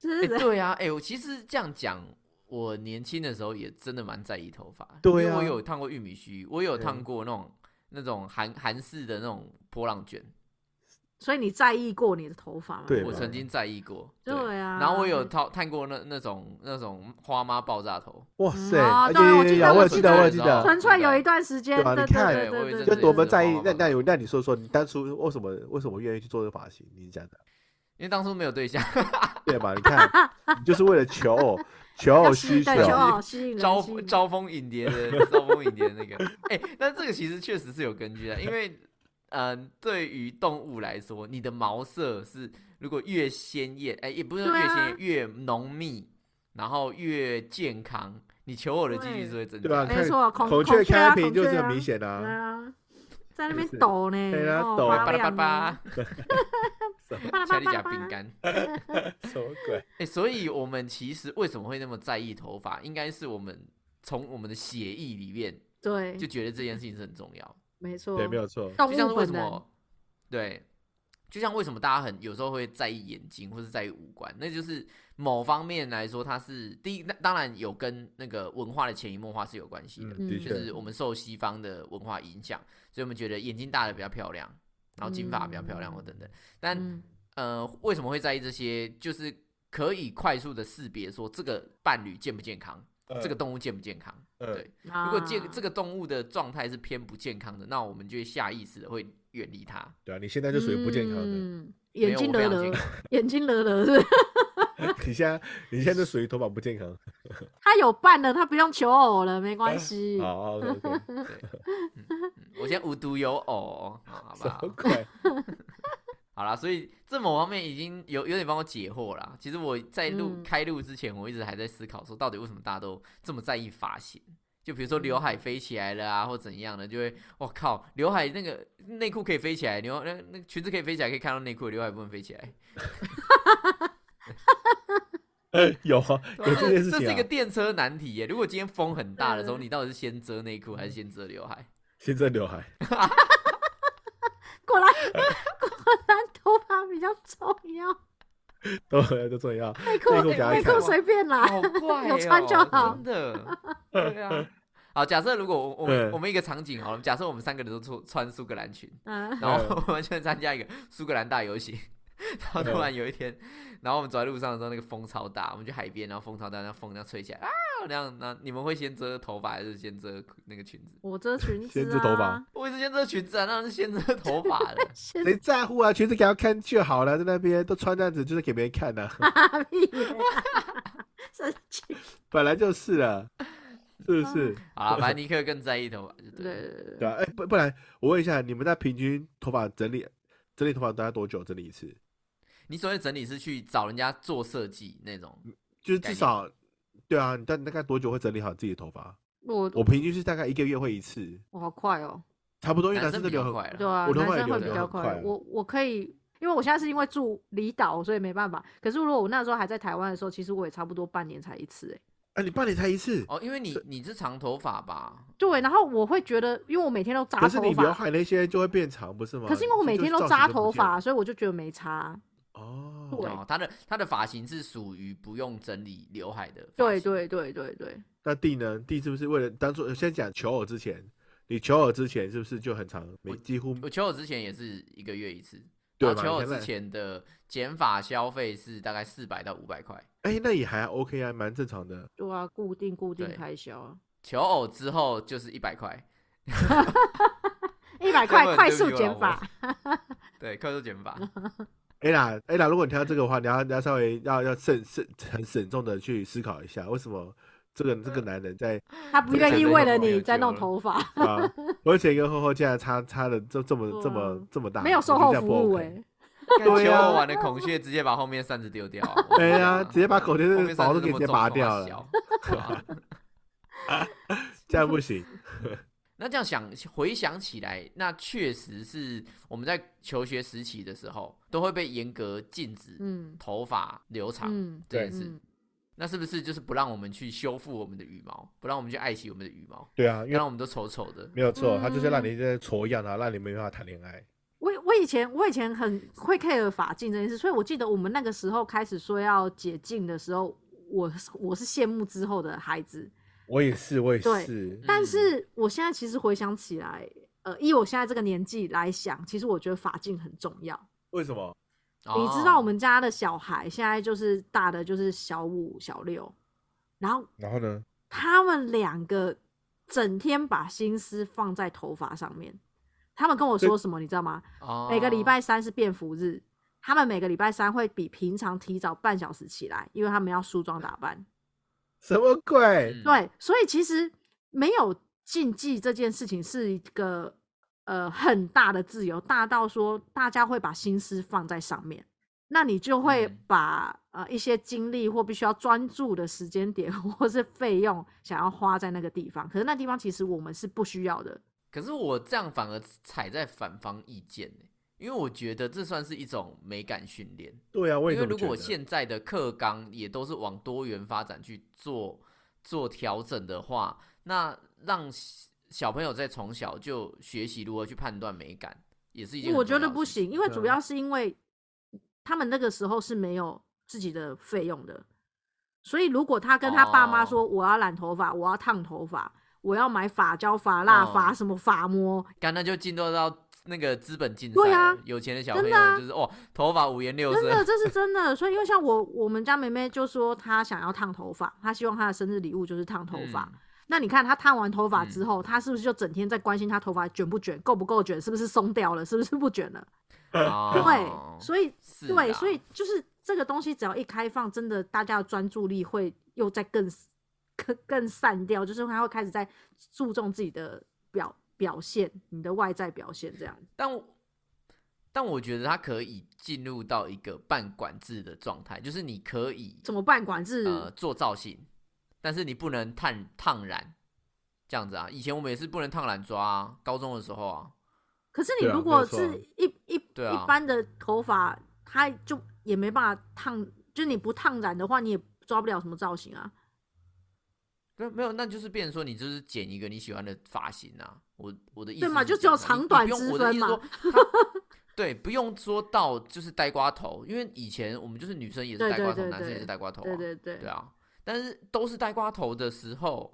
对啊，哎、我其实这样讲，我年轻的时候也真的蛮在意头发，对因为我啊有烫过玉米须，我有对。烫过那种那种韩韩式的那种波浪卷，所以你在意过你的头发吗？对我曾经在意过。对啊。然后我有烫烫过那那种那种花妈爆炸头，哇塞，哦啊对我记得我记得我有记得，纯粹有一段时间，对吧你看就多么在意。那那有那你说说，你当初为什么为什么愿意去做这个发型？你讲的因为当初没有对象，对吧？你看，你就是为了求偶 求偶需求求偶吸引招招蜂引蝶的招蜂引蝶的那个，哎、但这个其实确实是有根据的，因为嗯、呃对于动物来说，你的毛色是如果越鲜艳，哎、也不是越鲜艳，越浓密，然后越健康，你求偶的几率是会增加的。对吧看没错，孔孔雀开屏就是很明显啊。啊，在那边抖呢，对啊哦抖巴拉巴拉呢，巴拉，巴拉家里夹巴拉巴拉饼干。什么鬼？哎、所以我们其实为什么会那么在意头发？应该是我们从我们的血液里面对就，觉得这件事情是很重要。没错，对，没有错。动就像是为什么，对，就像为什么大家很有时候会在意眼睛或是在意五官，那就是某方面来说，它是第一，那当然有跟那个文化的潜移默化是有关系的，就是我们受西方的文化影响，所以我们觉得眼睛大的比较漂亮，然后金发比较漂亮或等等。但、嗯呃，为什么会在意这些？就是可以快速的识别说这个伴侣健不健康，这个动物健不健康。嗯对，如果健啊这个动物的状态是偏不健康的，那我们就会下意识的会远离它。对啊，你现在就属于不健康的。嗯眼睛勒勒我非常健，眼睛勒勒是，你现在你现在就属于头发不健康。他有伴了，他不用求偶了，没关系。好，OK OK，对，嗯嗯我现在无独有偶，好好不 什么好？啦，所以这某方面已经有有点帮我解惑啦。其实我在录、嗯开录之前，我一直还在思考说，到底为什么大家都这么在意发型？就比如说刘海飞起来了啊，或怎样的，就会我靠，刘海那个内裤可以飞起来，牛那那个裙子可以飞起来，可以看到内裤，刘海不能飞起来。有啊，有这件事情啊。这是一个电车难题耶。如果今天风很大的时候，嗯你到底是先遮内裤还是先遮刘海？先遮刘海，果然 果然头发比较重要，都都重要。内裤内裤内裤随便啦。好怪、哦，有穿就好真的。对啊。好，假设如果我我们嗯我们一个场景好了，假设我们三个人都穿穿苏格兰裙，嗯，然后我们去参加一个苏格兰大游行，然后突然有一天，然后我们走在路上的时候，那个风超大，我们去海边，然后风超大，那风这样吹起来啊，那样那你们会先遮头发还是先遮那个裙子？我遮裙子先遮头发啊，我也是先遮裙子啊，那是先遮头发的。谁在乎啊？裙子给他看就好了，在那边都穿这样子，就是给别人看的、打屁耶，生气。本来就是了，是不是？好了，反正尼克更在意头发，就对对。对对对，啊，哎、不不然我问一下，你们在平均头发整理整理头发大概多久整理一次？你所谓整理是去找人家做设计那种，就是至少，对啊，你大大概多久会整理好自己的头发？我我平均是大概一个月会一次，我好快哦。差不多，因为男生男生的留很比较快了。对啊，我头男生会比较快。我我可以，因为我现在是因为住离岛，所以没办法。可是如果我那时候还在台湾的时候，其实我也差不多半年才一次、欸。哎、你半年才一次，哦，因为你你是长头发吧？对，然后我会觉得，因为我每天都扎头发可是你刘海那些就会变长，不是吗？可是因为我每天都扎头发，所以我就觉得没差。哦，他的他的发型是属于不用整理刘海的。对。对对对对，那弟呢？弟是不是为了当初先讲求偶之前，你求偶之前是不是就很长？每我几乎我求偶之前也是一个月一次，对求偶之前的减法消费是大概四百到五百块，哎、那也还 OK 啊，蛮正常的。对啊，固定固定对开销啊，求偶之后就是一百块 一百块快速减法婆。对，快速减法。哎啦，哎啦，如果你听到这个的话，你要你要稍微要要慎慎很慎重的去思考一下，为什么这个这个男人在他不愿意为了你在弄头发，啊，我前跟后后竟然差差的这这么这么啊这么大，没有售后服务哎、对啊求偶完的孔雀直接把后面扇子丢掉 对呀直接把孔雀的毛都给直接拔掉了这样不行。那这样想回想起来，那确实是我们在求学时期的时候，都会被严格禁止嗯头发留长嗯这件事。嗯，那是不是就是不让我们去修复我们的羽毛，不让我们去爱惜我们的羽毛，对啊，因为让我们都丑丑的？没有错，他就是让你嗯在挫样啊，让你没办法谈恋爱。我我以前我以前很会 care 发禁这件事，所以我记得我们那个时候开始说要解禁的时候，我是我是羡慕之后的孩子，我也是，我也对是。但嗯是我现在其实回想起来，呃，以我现在这个年纪来想，其实我觉得发镜很重要。为什么？你知道我哦们家的小孩现在就是大的就是小五、小六，然后然后呢？他们两个整天把心思放在头发上面。他们跟我说什么，你知道吗？哦每个礼拜三是便服日，他们每个礼拜三会比平常提早半小时起来，因为他们要梳妆打扮。什么鬼？嗯对，所以其实没有禁忌这件事情是一个呃很大的自由，大到说大家会把心思放在上面，那你就会嗯把、呃一些精力或必须要专注的时间点 或是费用想要花在那个地方，可是那地方其实我们是不需要的。可是我这样反而踩在反方意见呢，因为我觉得这算是一种美感训练。对啊，我也因为如果现在的课纲也都是往多元发展去做做调整的话，那让小小朋友在从小就学习如何去判断美感，也是一件我觉得不行，因为主要是因为他们那个时候是没有自己的费用的，所以如果他跟他爸妈哦。说我要染头发，我要烫头发，我要买发胶、发蜡、哦。发什么发膜，干那就进入到那个资本竞赛对啊有钱的小朋友就是哦，头发五颜六色真的色，这是真的。所以因为像我我们家妹妹就说她想要烫头发，她希望她的生日礼物就是烫头发。嗯那你看她烫完头发之后，她是不是就整天在关心她头发卷不卷、够不够卷、是不是松掉了、是不是不卷了？哦对，所以对，所以就是这个东西只要一开放，真的大家的专注力会又在更更更散掉，就是他会开始在注重自己的表表现，你的外在表现这样。但我但我觉得他可以进入到一个半管制的状态，就是你可以怎么半？管制？呃做造型，但是你不能烫烫染，这样子啊。以前我们也是不能烫染抓啊，高中的时候啊，可是你如果是一一、啊一般的头发，它就也没办法烫，就是你不烫染的话，你也抓不了什么造型啊。对，没有，那就是变成说你就是剪一个你喜欢的发型啊。我我的意思对嘛是就只有这样啊你你长短不用我的之分嘛 对，不用说到就是呆瓜头，因为以前我们就是女生也是呆瓜头，对对男生也是呆瓜头啊。对对对，对啊，但是都是呆瓜头的时候，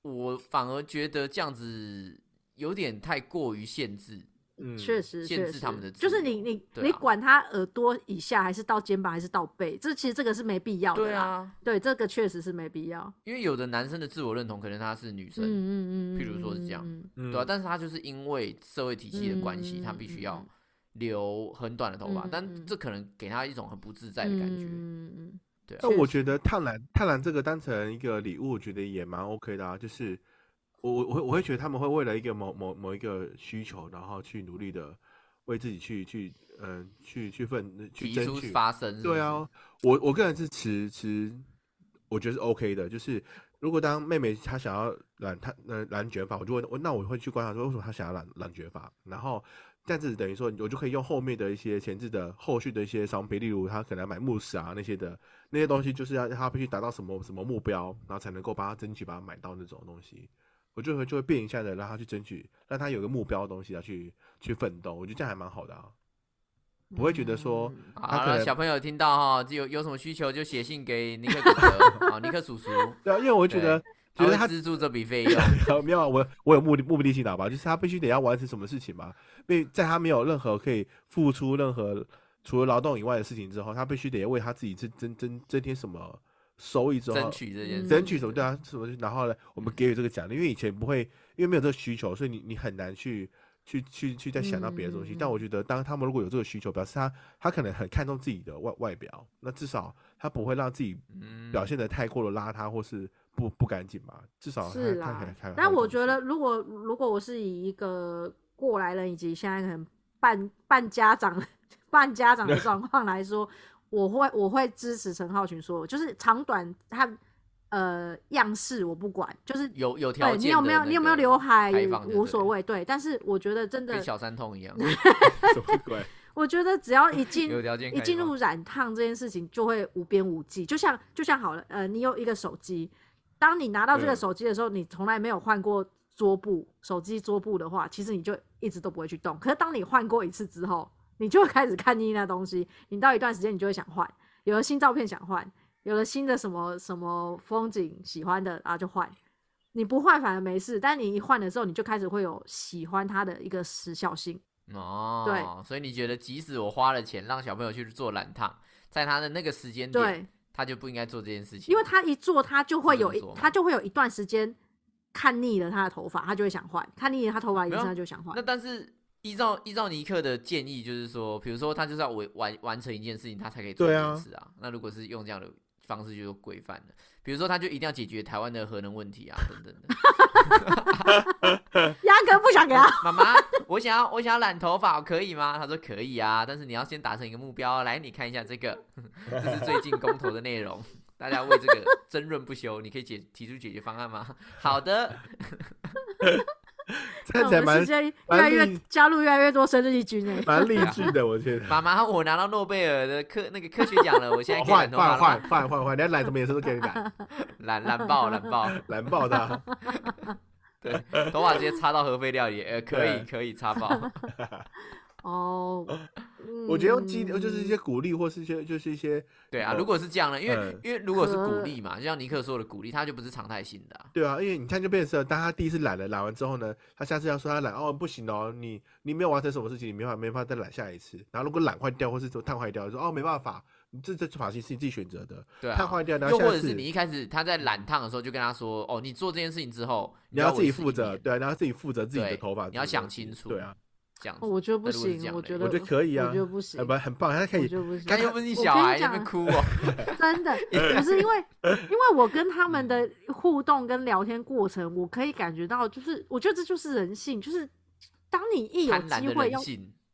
我反而觉得这样子有点太过于限制。嗯，确实限制他们的自就是你由你你管他耳朵以下还是到肩膀还是到背，这其实这个是没必要的啦。对啊，对，这个确实是没必要。因为有的男生的自我认同可能他是女生，嗯嗯嗯，譬如说是这样对啊，但是他就是因为社会体系的关系，嗯他必须要留很短的头发，但这可能给他一种很不自在的感觉。嗯嗯对啊那我觉得烫染烫染这个当成一个礼物，我觉得也蛮 OK 的啊。就是我我我会我会觉得他们会为了一个某某某一个需求，然后去努力的为自己去去嗯、去去奋去争取。发声，对啊，，我我个人是持持，我觉得是 OK 的。就是如果当妹妹她想要染她呃染卷发，我就会我那我会去观察说为什么她想要染染卷发，然后这样子等于说我就可以用后面的一些前置的后续的一些商品，例如她可能要买慕斯啊那些的那些东西，就是要她必须达到什么什么目标，然后才能够帮她争取把它买到那种东西。我就会就会变一下的让他去争取，让他有个目标的东西要去去奋斗，我觉得这样还蛮好的啊。不会觉得说嗯好了，他可能小朋友听到哈，就有有什么需求就写信给尼克哥哥 啊，尼克叔叔，对啊，因为我觉得觉得他资助这笔费 用。呃没有啊，我我有目的目的性的好吧，就是他必须得要完成什么事情嘛，因为在他没有任何可以付出任何除了劳动以外的事情之后，他必须得为他自己增增增增添什么收益之后，争取这件事，争取什么对啊，什么，然后呢，我们给予这个奖励，因为以前不会，因为没有这个需求，所以你你很难去去去去再想到别的东西。嗯但我觉得，当他们如果有这个需求，表示他他可能很看重自己的外外表，那至少他不会让自己嗯表现的太过的邋遢或是不不干净吧，至少是啦他他可能看。但我觉得，如果如果我是以一个过来人以及现在可能半半家长 半家长的状况来说，我会我会支持陈浩群说，就是长短他呃样式我不管，就是有有条你有没有的你有没有那个刘海无所谓，对。但是我觉得真的跟，小三通一样 什么鬼？我觉得只要一进有条件一进入染烫这件事情，就会无边无际。就像就像好了，呃，你有一个手机，当你拿到这个嗯手机的时候，你从来没有换过桌布，手机桌布的话，其实你就一直都不会去动。可是当你换过一次之后，你就会开始看腻那东西，你到一段时间你就会想换，有了新照片想换，有了新的什么什么风景喜欢的，啊就换。你不换反而没事，但你一换的时候，你就开始会有喜欢它的一个时效性。哦，对所以你觉得即使我花了钱让小朋友去做染烫，在他的那个时间点，对，他就不应该做这件事情，因为他一做，他就会有一他就会有一段时间看腻了他的头发，他就会想换；看腻了他头发颜色，他就想换那。但是依照依照尼克的建议，就是说，比如说他就是要完完完成一件事情，他才可以做这件事啊。那如果是用这样的方式，就是规范的。比如说，他就一定要解决台湾的核能问题啊，等等的。压根不想给他。妈妈，我想要我想要染头发，可以吗？他说可以啊，但是你要先达成一个目标。来，你看一下这个，这是最近公投的内容，大家为这个争论不休。你可以解提出解决方案吗？好的，看起来蛮来越加入越来越多生日义军诶。蛮励志的，我觉得。妈妈，我拿到诺贝尔的科那个科学奖了，我现在可以换换，换换换换，你要染什么颜色都可以染，染染爆染爆，蓝爆 的啊。对，头发直接插到核废料里，呃，可以可以插爆。哦，我觉得用激就是一些鼓励，或是一些就是一些对啊，哦如果是这样的，因为、嗯因为如果是鼓励嘛，就像尼克说的鼓励，他就不是常态性的、啊。对啊，因为你看就变成是，当他第一次染了，染完之后呢，他下次要说他染哦不行哦，你你没有完成什么事情，你没法没法再染下一次。然后如果染坏掉或是说碳坏掉，就说哦没办法，你这这发型是你自己选择的，对啊，碳坏掉，然后又或者是你一开始他在染烫的时候就跟他说，哦，你做这件事情之后，你要自己负责，对啊，你要自己负责自己的头发，你要想清楚对啊，这样子。哦我觉得不行，我觉得我觉得可以啊我觉得不行很，棒很棒，他可以我觉得不行刚。又不是你我小孩在跟你讲那边哭哦，真的 不是因为，因为我跟他们的互动跟聊天过程，我可以感觉到，就是我觉得这就是人性，就是当你一有机会要。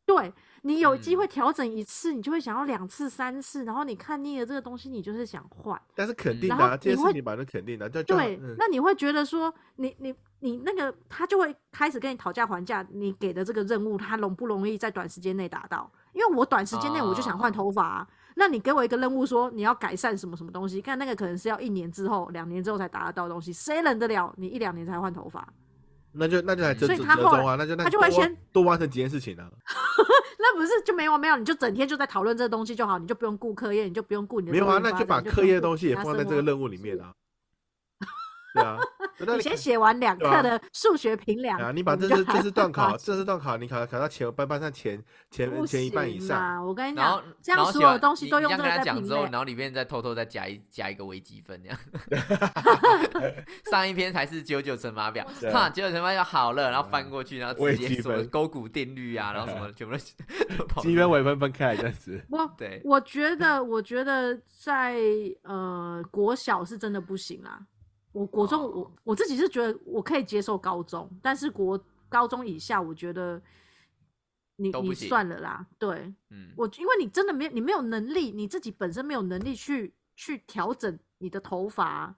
对你有机嗯会调整一次，你就会想要两次、三次，然后你看腻了这个东西，你就是想换。但是肯定然的啊，这件后你会事情本来就肯定的，就就对，嗯那你会觉得说，你你你那个他就会开始跟你讨价还价，你给的这个任务，他容不容易在短时间内达到？因为我短时间内我就想换头发、啊，那你给我一个任务说你要改善什么什么东西，看那个可能是要一年之后、两年之后才达得到的东西，谁忍得了你一两年才换头发？那就那就来折所折以他后来折中啊，那就那他就会先多完成几件事情啊，那不是就没完没了，你就整天就在讨论这个东西就好，你就不用顾课业，你就不用顾你的没有啊，那就把课业的东西也放在这个任务里面啊，对啊，你先那你看写完两课的数学评量啊，你把这次这次段考，发这次段考你考考到前班班上前前不前一半以上，我跟你讲，这样所有东西都用这个在评讲之后，然后里面再偷偷再加一加一个微积分这样。上一篇才是九九乘法表，对哈，九九乘法表好了，然后翻过去，然后微直接什么积分勾股定律啊，然后什么全部都 积分来微分分开来这样子。我对，我觉得，我觉得在呃国小是真的不行啦。我国中哦我我自己是觉得我可以接受高中，但是国高中以下，我觉得你你算了啦。对嗯，我，因为你真的没有你没有能力，你自己本身没有能力去去调整你的头发啊、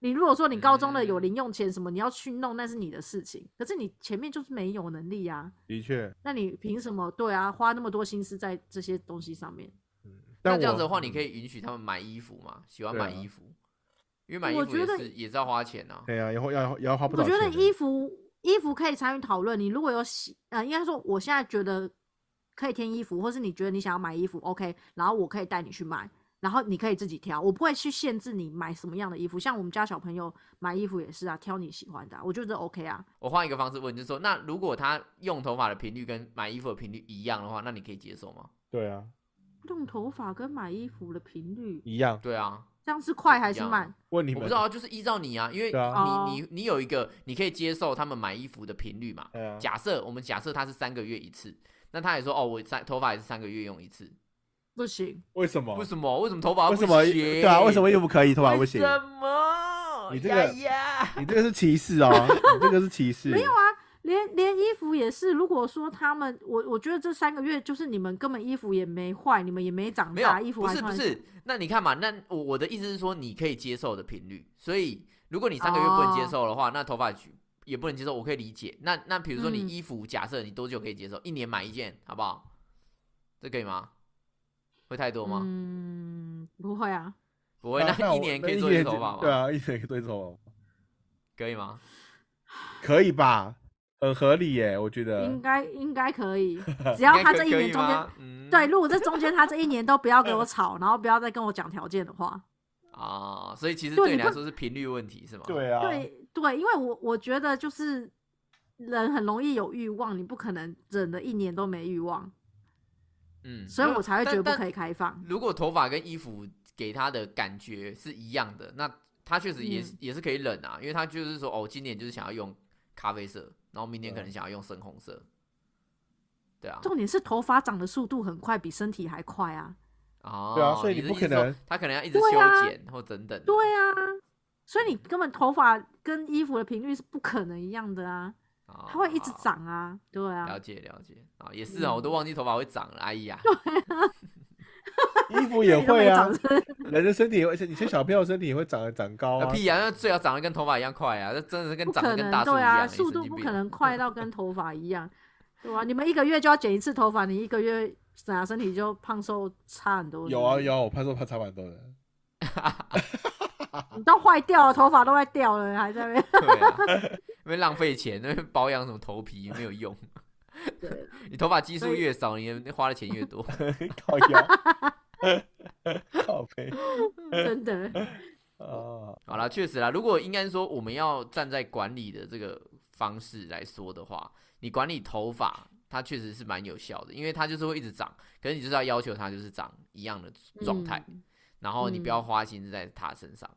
你如果说你高中的有嗯零用钱什么，你要去弄那是你的事情，可是你前面就是没有能力啊，的确，那你凭什么对啊花那么多心思在这些东西上面？嗯，那这样子的话，你可以，允许他们买衣服嘛？喜欢买衣服，因为买衣服也是也是要花钱啊。对呀，要要要花不我觉少钱的。得衣服衣服可以参与讨论。你如果有喜呃，应该说我现在觉得可以添衣服，或是你觉得你想要买衣服，OK，然后我可以带你去买，然后你可以自己挑，我不会去限制你买什么样的衣服。像我们家小朋友买衣服也是啊，挑你喜欢的啊、我觉得 OK 啊。我换一个方式问，就是说，那如果他用头发的频率跟买衣服的频率一样的话，那你可以接受吗？对啊，用头发跟买衣服的频率，一样。对啊，这样是快还是慢？问你们，我不知道啊，就是依照你啊，因为你你你有一个你可以接受他们买衣服的频率嘛。啊，假设我们假设他是三个月一次，那他也说哦，我三头发也是三个月用一次，不行，为什么？为什么？为什么头发不为什么？行对啊，为什么衣服可以，头发不行？为什么？你这个呀呀你这个是歧视哦，你这个是歧视。没有啊，连连衣服也是。如果说他们，我我觉得这三个月就是你们根本衣服也没坏，你们也没长没有大，衣，服不是不是，那你看嘛，那我我的意思是说，你可以接受的频率，所以如果你三个月不能接哦受的话，那头发也不能接受，我可以理解。那那比如说你嗯衣服，假设你多久可以接受？一年买一件，好不好？这可以吗？会太多吗？嗯，不会啊，不会，啊那一年可以做一次头发吗？对，啊，一年可以做一次头发，可以吗？可以吧？很合理耶，我觉得应。该应该可以，只要他这一年中间，嗯，对，如果这中间他这一年都不要给我 吵，然后不要再跟我讲条件的话，啊，所以其实对你不对你来说是频率问题是吗？，对啊，对对，因为我我觉得就是人很容易有欲望，你不可能忍了一年都没欲望，嗯，所以我才会觉得不可以开放。如果头发跟衣服给他的感觉是一样的，那他确实也是、嗯也是可以忍啊，因为他就是说哦，今年就是想要用咖啡色，然后明年可能想要用深红色，对啊，重点是头发长的速度很快，比身体还快啊！哦，对啊所以你不可能他可能要一直修对啊。剪或等等的，对啊，所以你根本头发跟衣服的频率是不可能一样的啊，哦它会一直长啊，对啊。了。解了解。啊，也是啊，我都嗯。忘记头发会长了，哎呀，衣服也会啊人的身体也会，而且你像小朋友身体也会长长高啊。那屁啊，那最好长得跟头发一样快啊，这真的是跟不长得，跟大树一样、对啊，欸，速度不可能快到跟头发一样，对吧、你们一个月就要剪一次头发，你一个月怎样身体就胖瘦差很多。有啊，有啊，我潘说他差蛮多的。你都坏掉了，头发都快掉了，还在那边。对啊，因为浪费钱，那边保养什么头皮没有用。对，你头发基数越少，你花的钱越多。靠腰，靠背真的，哦，好了，确实啦，如果应该说我们要站在管理的这个方式来说的话，你管理头发，它确实是蛮有效的，因为它就是会一直长，可是你就是要要求它就是长一样的状态，嗯然后你不要花心思在它身上。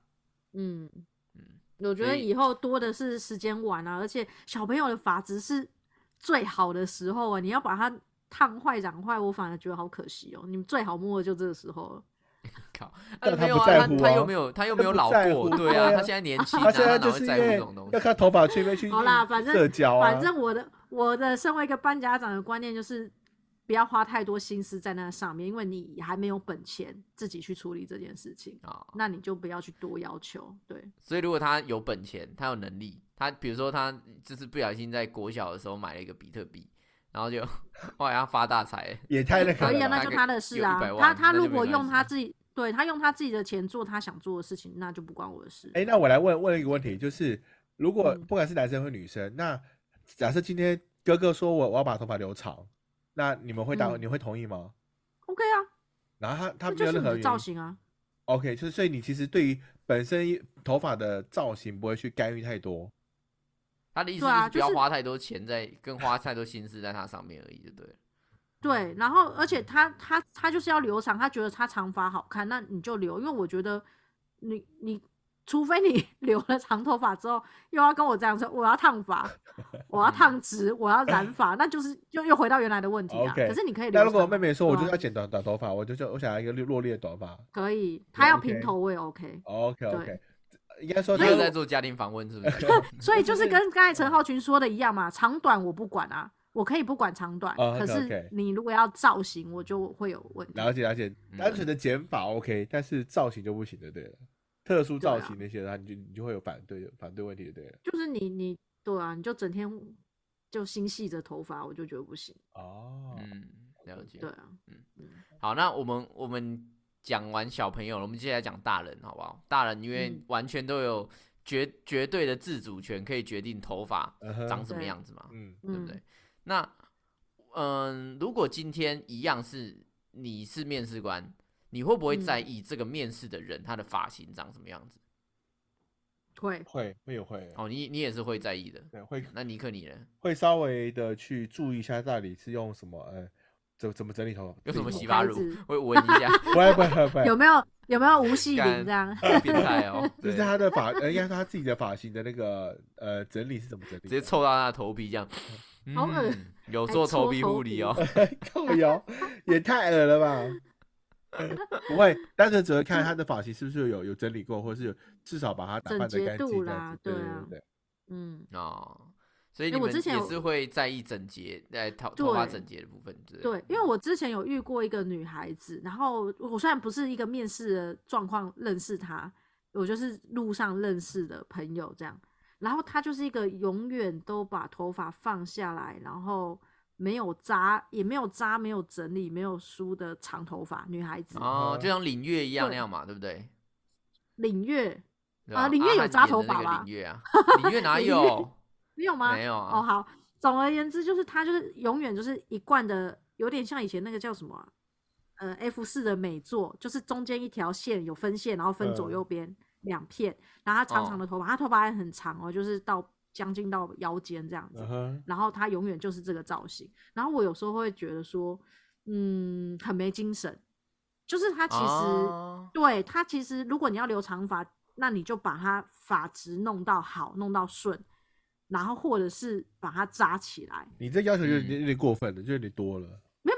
嗯嗯我觉得以后多的是时间玩啊，而且小朋友的发质是最好的时候啊，你要把它烫坏、染坏，我反而觉得好可惜哦。你们最好摸的就这个时候了。靠，但他啊没有啊，他不在乎啊他又没有他又没有老过，对啊，他现在年轻啊，他现在哪会在乎这种东西要？看头发去没去好啦，反正社交啊，反正我的我的身为一个班家长的观念就是，不要花太多心思在那上面，因为你还没有本钱自己去处理这件事情，啊，那你就不要去多要求。对，所以如果他有本钱，他有能力，他比如说他就是不小心在国小的时候买了一个比特币，然后就 后来他发大财，也太那个可以啊，那就他的事啊有100。万他他如果用他自己，对他用他自己的钱做他想做的事情，那就不关我的事。哎、那我来问问一个问题，就是如果嗯不管是男生或女生，那假设今天哥哥说我我要把头发留长，那你们会答、嗯你会同意吗？OK 啊，然后他他没这就是你的有任何造型啊。OK，就是所以你其实对于本身头发的造型不会去干预太多。他的意思是不要花太多钱在，跟花太多心思在它上面而已，就对了。对，然后而且他他他就是要留长，他觉得他长发好看，那你就留，因为我觉得你你除非你 留了长头发之后，又要跟我这样说，我要烫发，我要烫直，我要染发，那就是又又回到原来的问题啊。OK，可是你可以留那如果长妹妹说我就是要剪短短头发，我就就我想要一个落落的短发。可以，她要平头我也 OK。OK OK，对应该说他又在做家庭访问，是不是？所以就是跟刚才陈浩群说的一样嘛，长短我不管啊，我可以不管长短，哦可是你如果要造型，我就会有问题。了解了解，嗯单纯的剪法 OK，但是造型就不行的，对了。特殊造型那些的话，你就你就会有反对反对问题的，对了。就是你你对啊，你就整天就心系着头发，我就觉得不行。哦，嗯，了解。对啊，嗯嗯好，那我们我们讲完小朋友了，我们接下来讲大人，好不好？大人因为嗯完全都有绝绝对的自主权，可以决定头发长什么样子嘛，嗯嗯对不对？那嗯，如果今天一样是你是面试官，你会不会嗯在意这个面试的人他的发型长什么样子？会会会有会，哦，你你也是会在意的。对会那尼克你呢？会稍微的去注意一下到底是用什么呃怎怎么整理头发，有什么洗发乳牌子？会闻一下，不会不会不有没有有没有无细干鳞这样？变态哦！就是他的发，呃，应该是他自己的发型的那个呃整理是怎么整理？直接凑到他的头皮这样，好恶嗯有做头皮护理哦。够油，也太恶了吧！不会，单纯只会看他的发型是不是有有整理过，或是有至少把它打扮的整洁度干净这样啦子。对对对啊对，嗯，哦，所以哎你们我之前也是会在意整洁，在，头头发整洁的部分，对因为我之前有遇过一个女孩子，然后我虽然不是一个面试的状况认识她，我就是路上认识的朋友这样，然后她就是一个永远都把头发放下来，然后没有扎，也没有扎，没有整理，没有梳的长头发女孩子，哦，就像领月一样那对样嘛，对不对？领月啊领月有扎头发吧领月啊，领月哪有？没有吗？没有哦，啊。好，总而言之，就是它就是永远就是一贯的，有点像以前那个叫什么啊、呃，F 四的美作，就是中间一条线有分线，然后分左嗯右边两片，然后它长长的头发，它头发还很长哦，就是到将近到腰间这样子嗯，然后它永远就是这个造型。然后我有时候会觉得说，嗯，很没精神，就是它其实。哦对它其实，如果你要留长发，那你就把它发质弄到好，弄到顺，然后或者是把它扎起来。你这要求有嗯点有点过分了，就有点多了。没有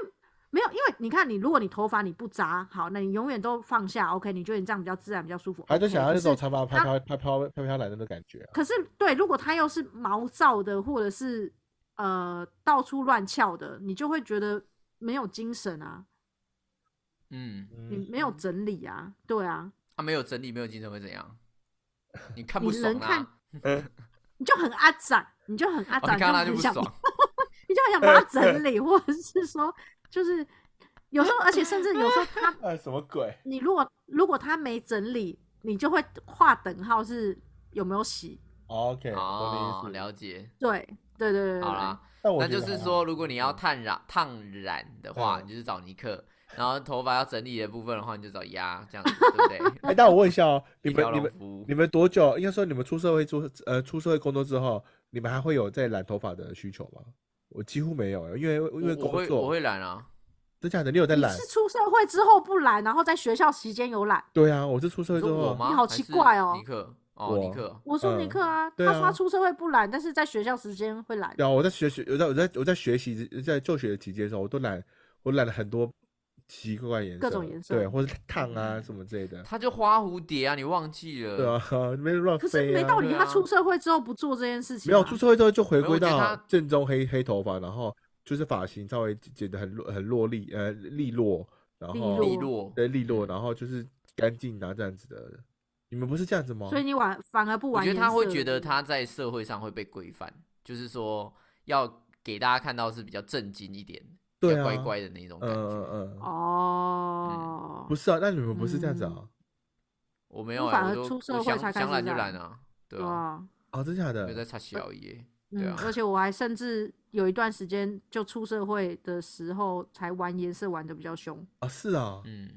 没有，因为你看，你如果你头发你不扎好，那你永远都放下，OK，你觉得你这样比较自然，比较舒服。他就想要那种长发飘他飘飘飘飘飘来的那感觉啊。可是对，如果它又是毛躁的，或者是呃到处乱翘的，你就会觉得没有精神啊，嗯，嗯，你没有整理啊，对啊，他没有整理，没有精神会怎样？你看不爽人看啊？你就很阿展，你就很阿哦，展，你看到他就很想。你就很想把它整 理，或者是说，就是有时候，而且甚至有时候他，啊，什么鬼？你如果如果他没整理，你就会画等号是有没有洗。OK，我哦。了解。对对对对对好啦，那就是说，如果你要烫染烫染的话，嗯你就是找尼克；然后头发要整理的部分的话，你就找鸭，这样子，对不对？哎，但我问一下哦，你们你们你们多久？应该说你们出社会出呃出社会工作之后，你们还会有在染头发的需求吗？我几乎没有，因为因为工作我会我，会染啊，真假的？你有在染？你是出社会之后不染，然后在学校期间有染。对啊，我是出社你会之后？你好奇怪哦尼克，哦，尼克，我说尼嗯克啊，他说他出社会不染，但是在学校时间会染。对啊，我在学习，我在我在我在学习在就学的期间的时候，我都染我染了很多奇奇怪颜色，各种颜色对，或者烫啊什么之类的，他就花蝴蝶啊，你忘记了？对啊，没乱可飞啊。是没道理，他出社会之后不做这件事情、啊。没有出社会之后就回归到正宗黑黑头发，然后就是发型稍微剪得很很落力呃利落，然利后利落，对利落，然后就是干净啊这样子的。你们不是这样子吗？所以你玩反而不我玩颜色。觉得他会觉得他在社会上会被规范，就是说要给大家看到是比较正经一点，比对啊乖乖的那种嗯感觉。嗯嗯，哦，不是啊，那你们不是这样子啊？我没有、反而出社会才开想染就始染染啊，对啊，啊，哦，真假的没有在的？擦小耶，对啊，嗯而且我还甚至有一段时间就出社会的时候才玩颜色玩的比较凶。啊，是啊，嗯，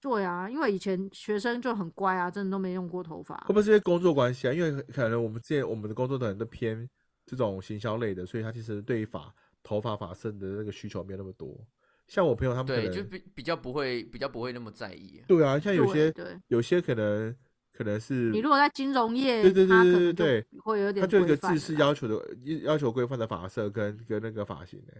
对啊，因为以前学生就很乖啊，真的都没用过头发会。不会是因为工作关系啊？因为可能我们之前我们的工作的人都偏这种行销类的，所以他其实对于发头发发色的那个需求没有那么多。像我朋友他们可对，能就比比较不会比较不会那么在意。对啊，像有些对，有些可能可能是你如果在金融业，对对对对对会有点他就有一个规范制式要求的要求规范的发色跟跟那个发型呢、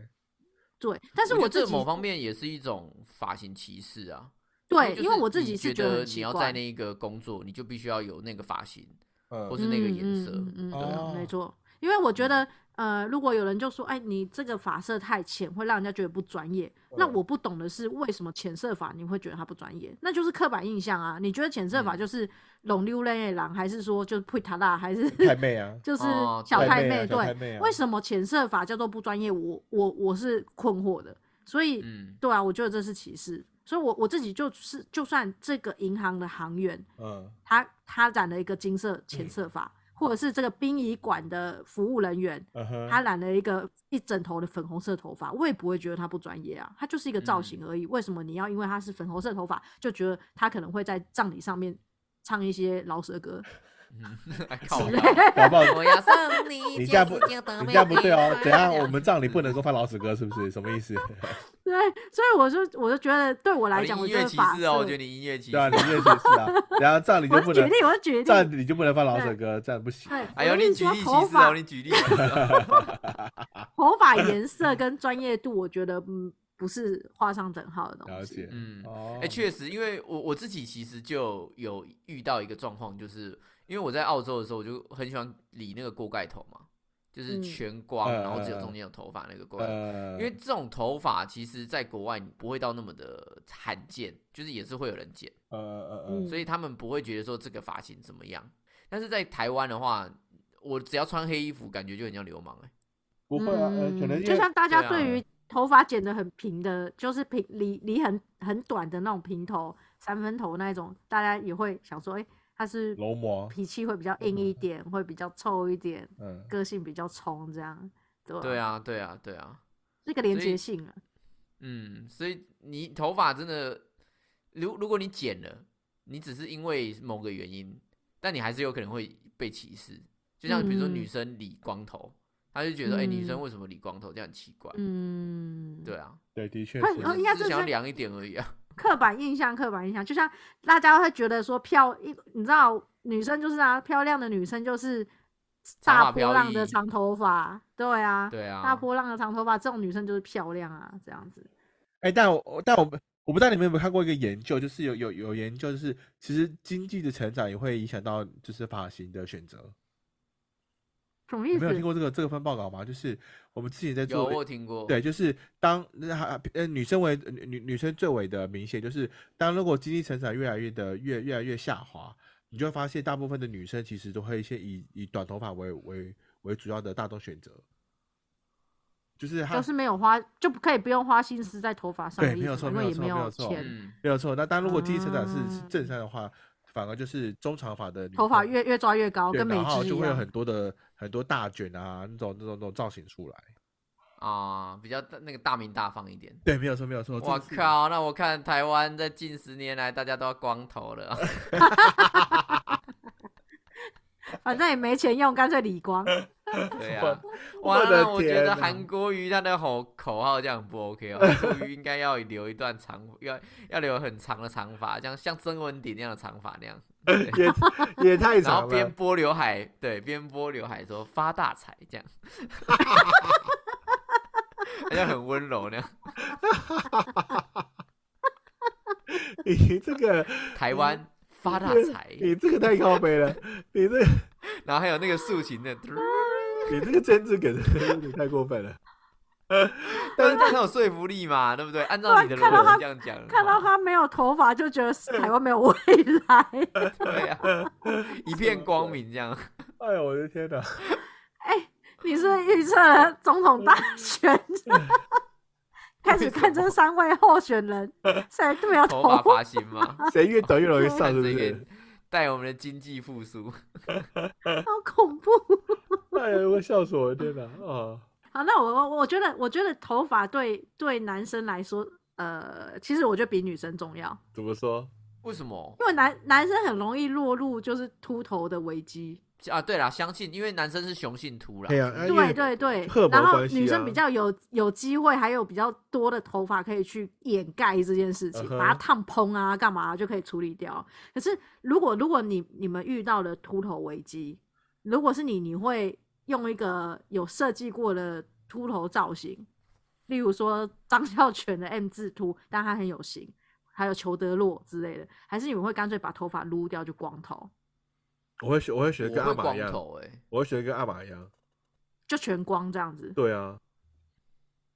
对，但是我这某方面也是一种发型歧视啊。对，因为我自己觉得得你要在那个工作，你就必须要有那个发型嗯或是那个颜色。嗯嗯嗯对啊哦没错。因为我觉得，呃，如果有人就说，哎，你这个发色太浅，会让人家觉得不专业。那嗯我不懂的是，为什么浅色法你会觉得它不专业？那就是刻板印象啊！你觉得浅色发嗯就是龙溜类狼，还是说就是配塔拉，还是太妹啊，就是哦小太妹？对，为什么浅色法叫做不专业？我我我是困惑的。所以，嗯，对啊，我觉得这是歧视。所以我我自己就是，就算这个银行的行员，嗯他他染了一个金色浅色发，或者是这个殡仪馆的服务人员，他染了一个一整头的粉红色头发，我也不会觉得他不专业啊，他就是一个造嗯型而已。为什么你要因为他是粉红色头发，就觉得他可能会在葬礼上面唱一些饶舌歌？嗯不好我要送你你这样不你你这样不对哦，怎样 我们葬礼不能够放老死歌是不是？什么意思？对，所以我就我就觉得对我来讲，我音乐我觉得发歧视哦，我觉得你音乐歧视对。啊，你乐歧视啊，然后葬礼就不能举例，我是举例，葬礼就不能放老死歌，这样不行。对，哎呦，你举例歧说头发视哦，你举例。头发颜色跟专业度，我觉得嗯不是画上等号的东西。了解，嗯，哦，哎，确实，因为我我自己其实就有遇到一个状况，就是因为我在澳洲的时候，我就很喜欢理那个锅盖头嘛，就是嗯全光，嗯然后只有嗯中间有头发那个锅盖因为这种头发其实在国外不会到那么的罕见，就是也是会有人剪，呃呃嗯。呃，所以他们不会觉得说这个发型怎么样。但是在台湾的话，我只要穿黑衣服，感觉就很像流氓哎、不会啊，呃，可能就像大家对于头发剪得很平的，就是平理理很很短的那种平头、三分头那一种，大家也会想说，哎、他是脾气会比较硬一点，会比较臭一点，嗯，个性比较冲，这样，对吧？对，啊，对啊，对啊，这个连接性啊，嗯，所以你头发真的，如如果你剪了，你只是因为某个原因，但你还是有可能会被歧视。就像比如说女嗯。生理光头，她就觉得，哎、女生嗯。为什么理光头，这样很奇怪。嗯，对啊，对，的确会是哦应该是是只想要凉一点而已啊。刻板印象，刻板印象，就像大家会觉得说漂，一你知道女生就是啊，漂亮的女生就是大波浪的长头发，对啊，对啊，大波浪的长头发，这种女生就是漂亮啊，这样子。哎，但我但我们我不知道你们有没有看过一个研究，就是有有有研究，就是其实经济的成长也会影响到就是发型的选择。什么意思没有听？过这个这个份报告吗？就是我们之前在有做我听过。对，就是当那还呃女生为女女女生最为的明显，就是当如果经济成长越来越的越越来越下滑，你就会发现大部分的女生其实都会先以以短头发为为为主要的大众选择，就是她就是没有花，就不可以不用花心思在头发上对没有错没有因为也没错没有错没有错。那当如果经济成长是正向的话，反而就是中长发的女头发越越抓越高，跟美然后肌一样就会有很。多的很多大卷啊那种那种那种造型出来。啊，比较那个大名大放一点。对，没有错没有错。我靠，那我看台湾在近十年来，大家都要光头了。反正也没钱用，干脆理光。对啊，我哇，那我觉得韩国瑜他的口口号这样不 OK 哦，韩国瑜应该要留一段长，要要留很长的长发，这样像曾文鼎那样的长发那样，也也太然长了。后边拨刘海，对，边拨刘海说发大财这样，好像很温柔那样。你这个台湾发大财，你这个太高杯了，你这个然后还有那个竖琴的，你这个政治梗有点太过分了。但是他很有说服力嘛，对不对？按照你的逻辑这样讲，看到他没有头发，就觉得是台湾没有未来。对呀、一片光明这样。哎呦，我的天哪！哎、你是预测了总统大选，开始看这三位候选人谁都没有头头发发型吗？谁越短越容易上，是不是？带我们的经济复苏。好恐怖。哎呀，我笑死我了，天哪！啊，好，那我我我觉得，我觉得头发对对男生来说呃，其实我觉得比女生重要，怎么说？为什么因为男男生很容易落入就是秃头的危机。啊？对啦，相信因为男生是雄性秃啦，哎呀，啊对对对然后女生啊比较有有机会，还有比较多的头发可以去掩盖这件事情，把它烫蓬啊，干嘛就可以处理掉。可是如果如果你你们遇到了秃头危机，如果是你，你会用一个有设计过的秃头造型，例如说张孝全的 M 字秃，但他很有型，还有裘德洛之类的，还是你们会干脆把头发撸掉就光头，我会学，我会学跟阿玛一样，我会学跟阿玛一样。就全光这样子，对啊，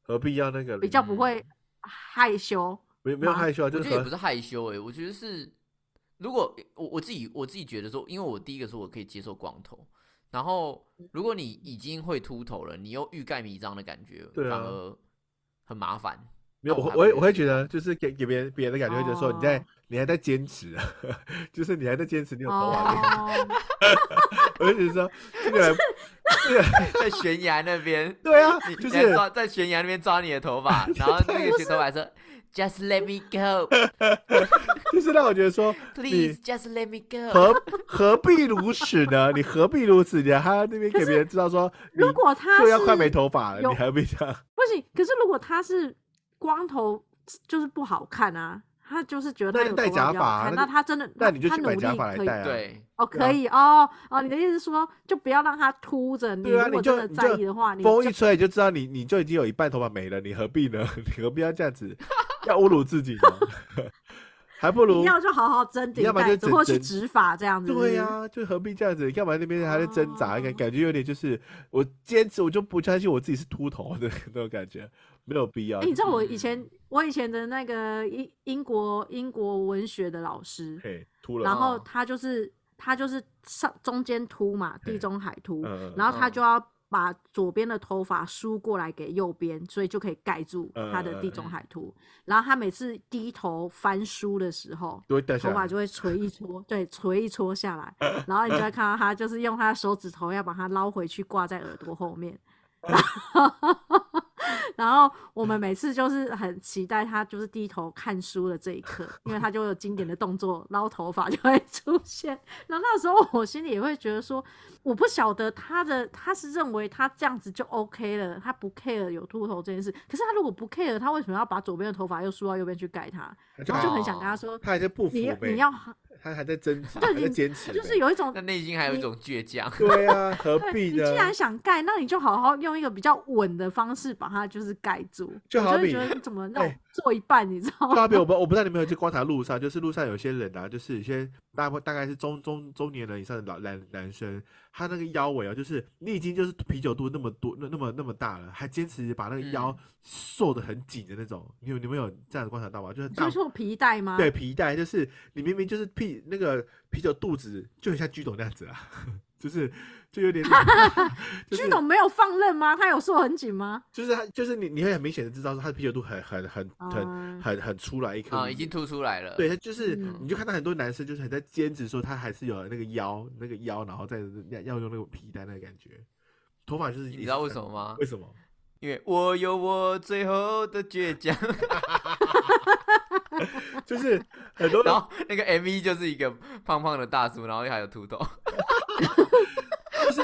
何必要那个比较不嗯会害羞。没没有害羞啊？我就是和觉得也不是害羞哎、我觉得是，如果我我自己我自己觉得说，因为我第一个说我可以接受光头，然后如果你已经会秃头了，你又欲盖弥彰的感觉，对啊反而很麻烦。没有，我还我我会我会觉得就是给给别人别人的感觉，会觉得说你在哦你还在坚持，就是你还在坚持你有头发这个，哦，我就觉得说这个人这个 在悬崖那边，对啊你，就是抓在悬崖那边抓你的头发，然后那个学头发说，Just let me go, 就是让我觉得说 please, just let me go。何何必如此呢？你何必如此？你还要那边给别人知道说如果他就是要快没是头发了，你何必这样？不行，可是如果他是光头，就是不好看啊。他就是觉得他戴假发啊，那那他真的，那你就去买假发来戴啊。对，哦，可以哦哦，你的意思是说，就不要让他秃着。你对啊，如果真的你就你就在意的话，你就风一吹你就知道你你就已经有一半头发没了，你何必呢？你何必要这样子，要侮辱自己呢？还不如你要就好好整顶你要不然盖子，或是就整整直发这样子。对呀、就何必这样子？要不然那边还在挣扎？感、哦感觉有点就是我坚持，我就不相信我自己是秃头的 那种感觉，没有必要。哎、你知道我以嗯前我以前的那个英英国英国文学的老师，嘿秃了，然后哦他就是他就是上中间秃嘛，地中海秃，嗯然后他嗯就要把左边的头发梳过来给右边，所以就可以盖住他的地中嗯海秃。然后他每次低头翻书的时候。头发就会垂一撮，对，垂一撮下来，然后你就会看到他就是用他的手指头要把它捞回去挂在耳朵后面。然后，然后我们每次就是很期待他就是低头看书的这一刻，因为他就有经典的动作，捞头发就会出现。然后那时候我心里也会觉得说，我不晓得他的他是认为他这样子就 OK 了，他不 care 有秃头这件事。可是他如果不 care，他为什么要把左边的头发又梳到右边去盖它？他然后就很哦想跟他说，他还是不服你呗，你要他还在挣扎，对还在坚持，就是有一种那内心还有一种倔强。对啊，何必呢？你既然想盖，那你就好好用一个比较稳的方式把它就是盖住。就好比我就得你怎么 那做一半，你知道吗？就好比我不我不知道你们有没有去观察路上，就是路上有些人啊，就是有些大大概是中中中年人以上的老男男生，他那个腰围啊，就是你已经就是啤酒肚那么多那那么那么大了，还坚持把那个腰嗯瘦的很紧的那种，你有你们有这样子观察到吗？就是大就是说皮带吗？对，皮带，就是你明明就是屁那个啤酒肚子就很像居董那样子啊，就是就有点，就是居董没有放任吗？他有瘦很紧吗？就是他就是你你会很明显的知道说他的啤酒肚很很很很嗯很很出来一颗啊、已经凸出来了。对，他就是，嗯你就看到很多男生就是很在坚持说他还是有那个腰，那个腰，然后再要要用那个皮带那个感觉，头发就是你知道为什么吗为什么？因为我有我最后的倔强。就是很多然后那个 MV 就是一个胖胖的大叔，然后还有秃头。就是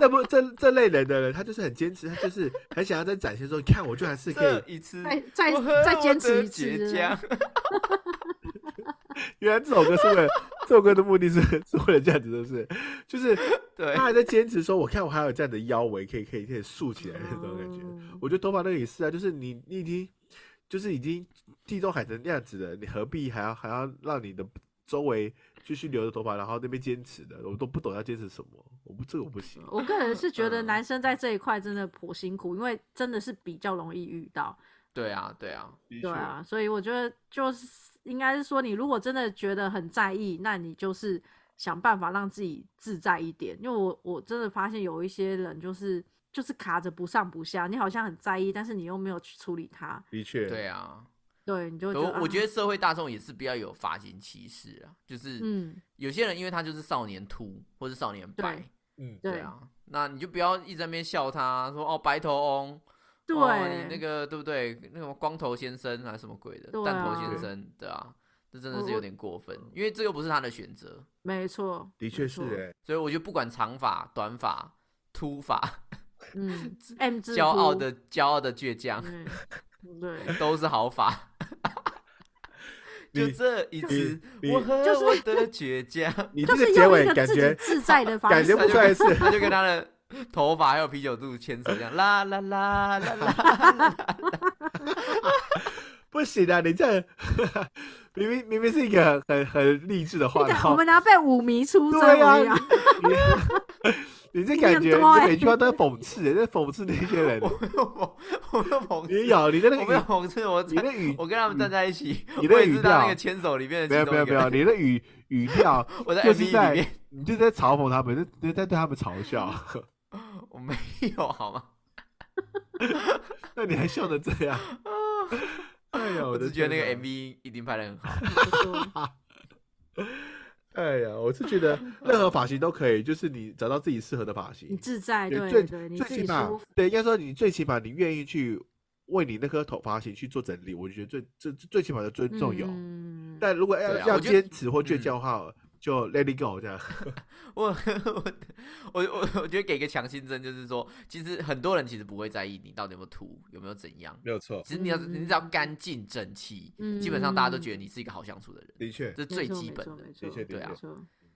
那不这这类人的人，他就是很坚持，他就是很想要在展现说，你看我就还是可以。一次，再再再坚持一次。原来这首歌是为了这首歌的目的是是为了这样子，是不是？就是对他，还在坚持说，我看我还有这样的腰围，可以可以可以竖起来的那种感觉。嗯我觉得头发那个也是啊，就是你你已经就是已经地中海成那样子了，你何必还要还要让你的周围继续留着头发，然后那边坚持的？我都不懂要坚持什么，我不这个我不行。我个人是觉得嗯男生在这一块真的颇辛苦，因为真的是比较容易遇到。对啊，对啊，对啊，所以我觉得就是应该是说，你如果真的觉得很在意，那你就是想办法让自己自在一点。因为我我真的发现有一些人就是就是卡着不上不下，你好像很在意，但是你又没有去处理他，的确，对啊。对，你就觉得我我觉得啊社会大众也是比较有发型歧视啊，就是嗯，有些人因为他就是少年秃或是少年白对，嗯，对对啊，那你就不要一直在那边笑他说哦白头翁对，哦你那个对不对？那种光头先生还是什么鬼的，对弹头啊先生，对啊，这真的是有点过分，因为这又不是他的选择，没错，的确是哎，所以我觉得不管长发、短发、秃发，嗯，M 字秃，骄傲的骄傲的倔强，嗯，对，都是好法。就这一次，我和就是我的倔强，你这个结尾感觉自在的方感式，觉不出来是。他就跟他的头发还有啤酒肚牵扯这样啦，啦啦啦啦啦，不行啊！你这 明明明明是一个很很励志的话，然我后们拿被五迷出征，对啊，你这 感觉，你每句话都在讽刺，在讽刺那些人。我没有讽，我没有讽刺，你有你的那我没有个讽刺，我，你的语，我跟他们站在一起，你的语调那个牵手里面的没有没有没有，你的语语调我在就是在里面，你就在嘲讽他们，就就在对他们嘲笑。我没有好吗？那你还笑得这样？哎呀，我是觉得那个 MV 一定拍的很好，哎呀，我是觉得任何发型都可以，就是你找到自己适合的发型。你，自在，对最对对，你最起码，对，应该说你最起码你愿意去为你那颗头发型去做整理，我觉得最这这最起码的尊重有。嗯，但如果要要坚持或倔嗯强的话，就 let it go 这样。我 我我我我觉得给个强心针，就是说，其实很多人其实不会在意你到底有没有涂，有没有怎样。没有错，其实你要嗯你只要干净整齐，嗯基本上大家都觉得你是一个好相处的人，的确这是最基本的。没错没错的确。对啊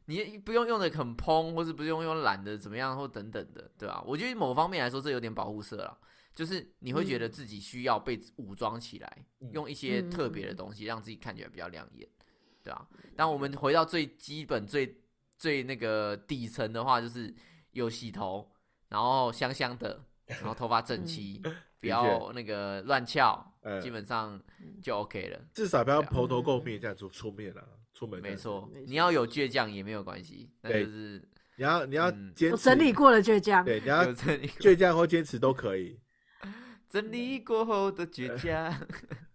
你不用用的很蓬，或是不用用懒的怎么样，或等等的，对吧、我觉得某方面来说，这有点保护色了，就是你会觉得嗯。自己需要被武装起来，嗯。用一些特别的东西让自己看起来比较亮眼，对吧、当我们回到最基本、最最那个底层的话，就是有洗头，然后香香的，然后头发整齐，不要那个乱翘，嗯基本上就 OK 了。至少不要蓬头垢面这样出出面了，出门这样子。没错没，错你要有倔强也没有关系，那对就是你要你要嗯坚持，我整理过了倔强，对，你要有整理倔强或坚持都可以。整理过后的倔强。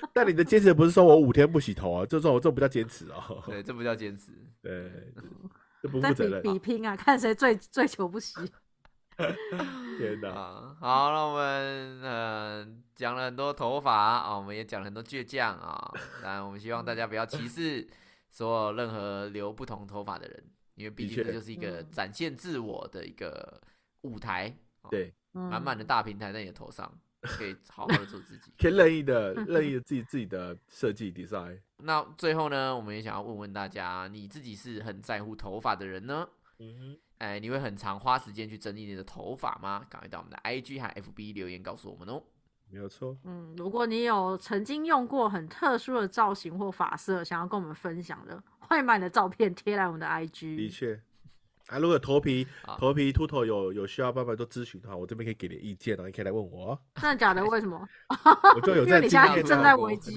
但你的坚持不是说我五天不洗头啊，这种这种不叫坚持哦。对，这不叫坚持。对，这不负责任。比拼啊，看谁最最久不洗。天哪，啊，好，那我们呃讲了很多头发啊，我们也讲了很多倔强啊。当然，我们希望大家不要歧视所有任何留不同头发的人，因为毕竟这就是一个嗯展现自我的一个舞台，哦对，满满的嗯大平台在你的头上，可以好好的做自己。可以任意的 任意的自己自己的设计 design。那最后呢，我们也想要问问大家，你自己是很在乎头发的人呢？嗯哎，你会很常花时间去整理你的头发吗？赶快到我们的 IG 和 FB 留言告诉我们哦。没有错。嗯，如果你有曾经用过很特殊的造型或发色，想要跟我们分享的，欢迎把你的照片贴来我们的的 IG。的确。啊如果头皮头皮秃头有有需要爸爸多咨询的话我这边可以给点意见哦你可以来问我真的假的为什么？我就有在家里正在危机。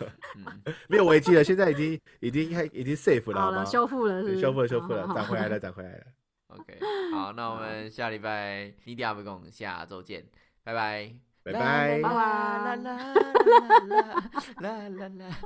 没有危机了现在已经已经开已经 safe 了好了修复了修复了修复了长回来了长回来了。Ok 好那我们下礼拜一定要回工下周见。拜拜。拜拜。啦啦啦啦啦啦啦啦。